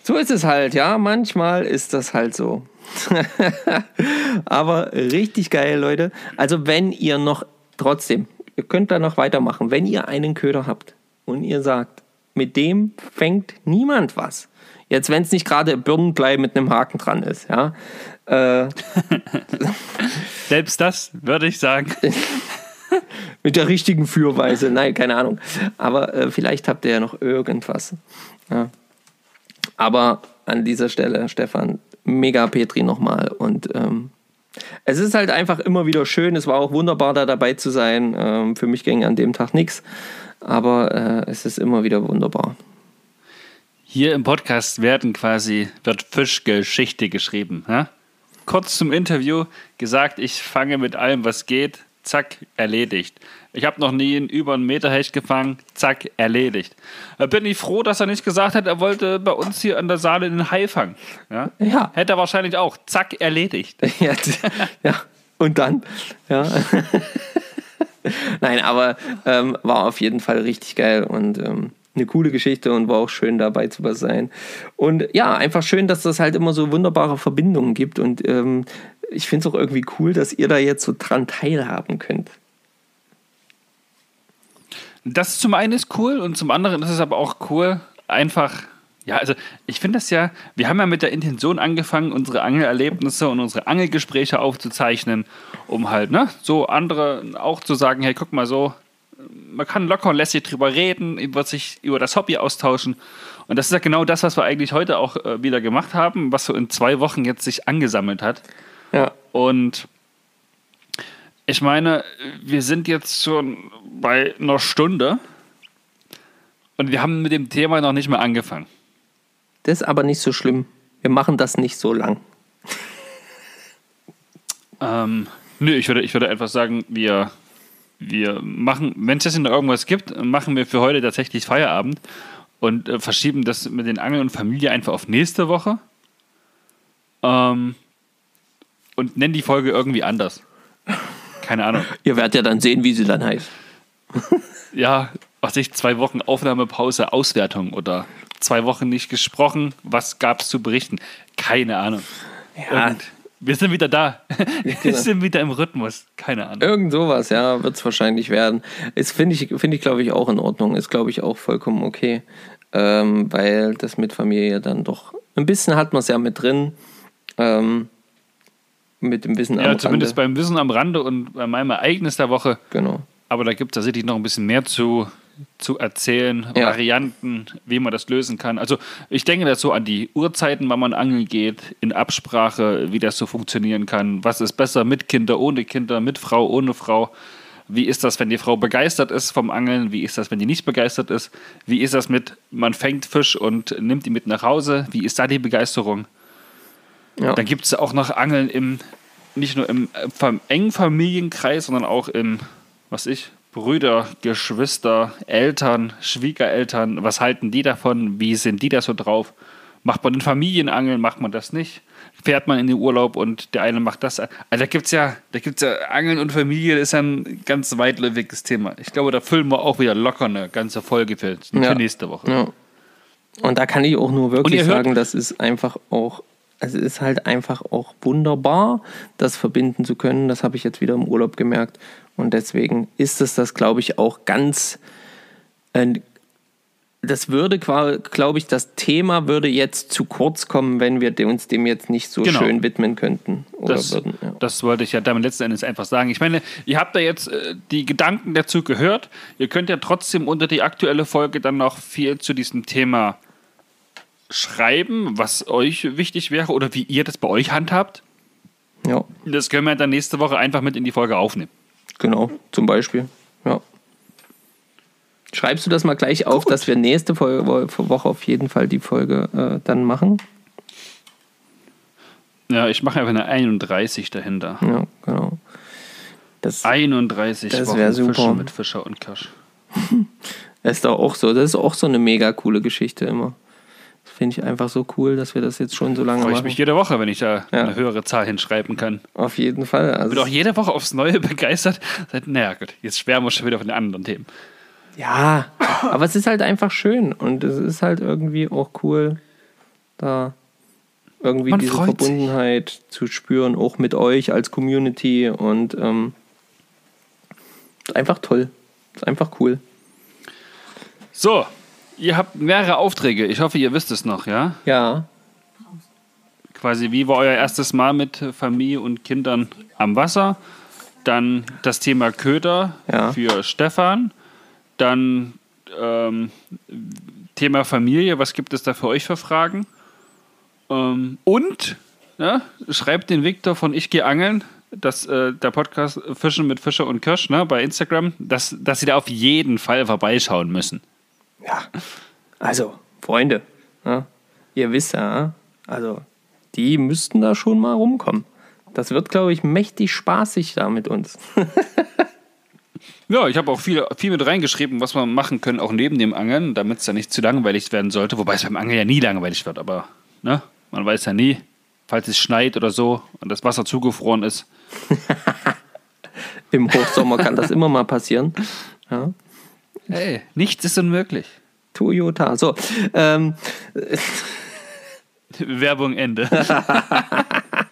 So ist es halt, ja. Manchmal ist das halt so. Aber richtig geil, Leute. Also, wenn ihr noch trotzdem, ihr könnt da noch weitermachen, wenn ihr einen Köder habt und ihr sagt, mit dem fängt niemand was. Jetzt, wenn es nicht gerade Birnenblei mit einem Haken dran ist, ja. Äh,
Selbst das würde ich sagen.
mit der richtigen Führweise. Nein, keine Ahnung. Aber äh, vielleicht habt ihr ja noch irgendwas. Ja. Aber an dieser Stelle, Stefan, mega Petri nochmal. Und ähm, es ist halt einfach immer wieder schön. Es war auch wunderbar, da dabei zu sein. Ähm, für mich ging an dem Tag nichts. Aber äh, es ist immer wieder wunderbar.
Hier im Podcast werden quasi, wird Fischgeschichte geschrieben. Ja? Kurz zum Interview gesagt, ich fange mit allem, was geht. Zack, erledigt. Ich habe noch nie einen über einen Meter Hecht gefangen. Zack, erledigt. Da bin ich froh, dass er nicht gesagt hat, er wollte bei uns hier an der Saale den Hai fangen. Ja?
Ja.
Hätte er wahrscheinlich auch. Zack, erledigt.
ja, ja, und dann, ja. Nein, aber ähm, war auf jeden Fall richtig geil und ähm, eine coole Geschichte und war auch schön dabei zu sein. Und ja, einfach schön, dass das halt immer so wunderbare Verbindungen gibt und ähm, ich finde es auch irgendwie cool, dass ihr da jetzt so dran teilhaben könnt.
Das zum einen ist cool und zum anderen ist es aber auch cool, einfach, ja, also ich finde das ja, wir haben ja mit der Intention angefangen, unsere Angelerlebnisse und unsere Angelgespräche aufzuzeichnen, um halt, ne, so andere auch zu sagen, hey, guck mal so, man kann locker und lässig drüber reden, über sich über das Hobby austauschen. Und das ist ja genau das, was wir eigentlich heute auch äh, wieder gemacht haben, was so in zwei Wochen jetzt sich angesammelt hat.
Ja,
Und ich meine, wir sind jetzt schon bei einer Stunde und wir haben mit dem Thema noch nicht mal angefangen.
das ist aber nicht so schlimm. Wir machen das nicht so lang.
Ähm, nö, ich würde, ich würde einfach sagen, wir, wir machen, wenn es jetzt noch irgendwas gibt, machen wir für heute tatsächlich Feierabend und äh, verschieben das mit den Angeln und Familie einfach auf nächste Woche. Ähm, und nennen die Folge irgendwie anders. Keine Ahnung.
Ihr werdet ja dann sehen, wie sie dann heißt.
ja, was ich, zwei Wochen Aufnahmepause, Auswertung oder zwei Wochen nicht gesprochen, was gab es zu berichten? Keine Ahnung.
Ja.
Und wir sind wieder da. Wir
Genau.
sind wieder im Rhythmus. Keine Ahnung.
Irgend sowas, ja, wird es wahrscheinlich werden. Ist, finde ich, finde ich, glaube ich, auch in Ordnung. Ist, glaube ich, auch vollkommen okay. Ähm, weil das mit Familie dann doch ein bisschen hat man es ja mit drin. Ähm, mit dem Wissen
Ja,
am
zumindest
Rande.
beim Wissen am Rande und bei meinem Ereignis der Woche.
Genau.
Aber da gibt es tatsächlich noch ein bisschen mehr zu, zu erzählen,
Ja.
Varianten, wie man das lösen kann. Also ich denke das so an die Uhrzeiten, wann man angeln geht, in Absprache, wie das so funktionieren kann. Was ist besser mit Kinder, ohne Kinder, mit Frau, ohne Frau? Wie ist das, wenn die Frau begeistert ist vom Angeln? Wie ist das, wenn die nicht begeistert ist? Wie ist das mit, man fängt Fisch und nimmt ihn mit nach Hause? Wie ist da die Begeisterung?
Ja.
Dann gibt es auch noch Angeln im, nicht nur im äh, engen Familienkreis, sondern auch im, was ich, Brüder, Geschwister, Eltern, Schwiegereltern. Was halten die davon? Wie sind die da so drauf? Macht man den Familienangeln, macht man das nicht? Fährt man in den Urlaub und der eine macht das? Also da gibt es ja, da gibt's ja Angeln und Familie, das ist ja ein ganz weitläufiges Thema. Ich glaube, da füllen wir auch wieder locker eine ganze Folge für,
Ja.
nächste Woche.
Ja. Und da kann ich auch nur wirklich sagen, das ist einfach auch, es ist halt einfach auch wunderbar, das verbinden zu können. Das habe ich jetzt wieder im Urlaub gemerkt. Und deswegen ist es das, glaube ich, auch ganz. Äh, das würde, glaube ich, das Thema würde jetzt zu kurz kommen, wenn wir uns dem jetzt nicht so
Genau.
schön widmen könnten. Oder
Das,
würden. Ja.
das wollte ich ja damit letzten Endes einfach sagen. Ich meine, ihr habt da jetzt äh, die Gedanken dazu gehört. Ihr könnt ja trotzdem unter die aktuelle Folge dann noch viel zu diesem Thema schreiben, was euch wichtig wäre oder wie ihr das bei euch handhabt.
ja,
Das können wir dann nächste Woche einfach mit in die Folge aufnehmen.
genau, zum Beispiel. Ja. Schreibst du das mal gleich auf, dass wir nächste Folge, Woche auf jeden Fall die Folge äh, dann machen?
Ja, ich mache einfach eine 31 dahinter.
Ja, genau. Das
31
Das
Wochen
wär super.
Fische mit Fischer und Kirsch.
ist doch auch so. Das ist auch so eine mega coole Geschichte immer. Finde ich einfach so cool, dass wir das jetzt schon so lange
Freue ich
machen.
mich jede Woche, wenn ich da
Ja.
eine höhere Zahl hinschreiben kann.
Auf jeden Fall. Also
bin auch jede Woche aufs Neue begeistert. Seit, naja, gut, jetzt schwärmen wir schon wieder von den anderen Themen.
ja, aber es ist halt einfach schön und es ist halt irgendwie auch cool, da irgendwie
Man
diese
freut sich.
Verbundenheit zu spüren, auch mit euch als Community und ähm, einfach toll. Ist einfach cool.
So, ihr habt mehrere Aufträge. Ich hoffe, ihr wisst es noch, ja?
Ja,
Quasi, wie war euer erstes Mal mit Familie und Kindern am Wasser? Dann das Thema Köder
Ja.
für Stefan. Dann ähm, Thema Familie. Was gibt es da für euch für Fragen? Ähm, und ja, schreibt den Victor von Ich gehe angeln. Das, äh, der Podcast Fischen mit Fischer und Kirsch ne, bei Instagram, dass, dass sie da auf jeden Fall vorbeischauen müssen.
Ja, also, Freunde, ja, ihr wisst ja, also, die müssten da schon mal rumkommen. Das wird, glaube ich, mächtig spaßig da mit uns.
Ja, ich habe auch viel, viel mit reingeschrieben, was wir machen können, auch neben dem Angeln, damit es ja nicht zu langweilig werden sollte. Wobei es beim Angeln ja nie langweilig wird, aber ne, man weiß ja nie, falls es schneit oder so und das Wasser zugefroren ist.
Im Hochsommer kann das immer mal passieren. Ja.
Hey, nichts ist unmöglich.
Toyota. So, ähm,
Werbung Ende.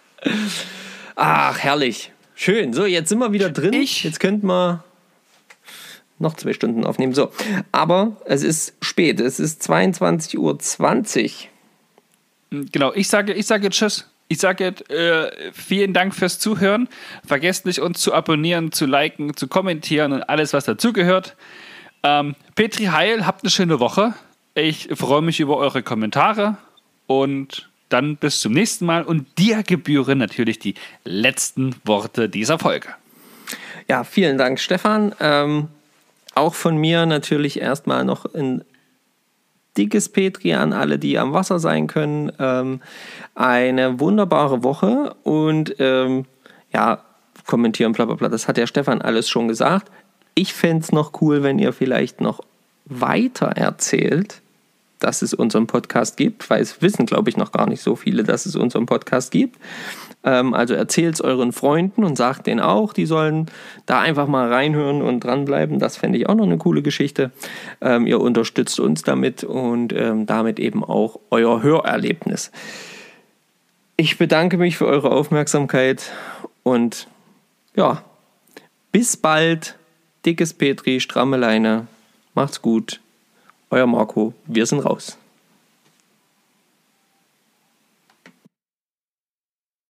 ach, herrlich. Schön. So, jetzt sind wir wieder drin.
Ich-
Jetzt könnten wir noch zwei Stunden aufnehmen. So, aber es ist spät. Es ist 22.20 Uhr.
genau, ich sage, ich sage Tschüss. Ich sage äh, vielen Dank fürs Zuhören. Vergesst nicht, uns zu abonnieren, zu liken, zu kommentieren und alles, was dazugehört. Ähm, Petri Heil, habt eine schöne Woche. Ich freue mich über eure Kommentare und dann bis zum nächsten Mal. Und dir gebühren natürlich die letzten Worte dieser Folge.
Ja, vielen Dank, Stefan. Ähm, auch von mir natürlich erstmal noch ein dickes Petri an alle, die am Wasser sein können. Ähm, eine wunderbare Woche und ähm, ja, kommentieren, bla bla bla. Das hat der Stefan alles schon gesagt. Ich fände es noch cool, wenn ihr vielleicht noch weiter erzählt, dass es unseren Podcast gibt, weil es wissen, glaube ich, noch gar nicht so viele, dass es unseren Podcast gibt. Ähm, also erzählt es euren Freunden und sagt denen auch, die sollen da einfach mal reinhören und dranbleiben. Das fände ich auch noch eine coole Geschichte. Ähm, ihr unterstützt uns damit und ähm, damit eben auch euer Hörerlebnis. Ich bedanke mich für eure Aufmerksamkeit und ja, bis bald. Dickes Petri, stramme Leine. Macht's gut. Euer Marco. Wir sind raus.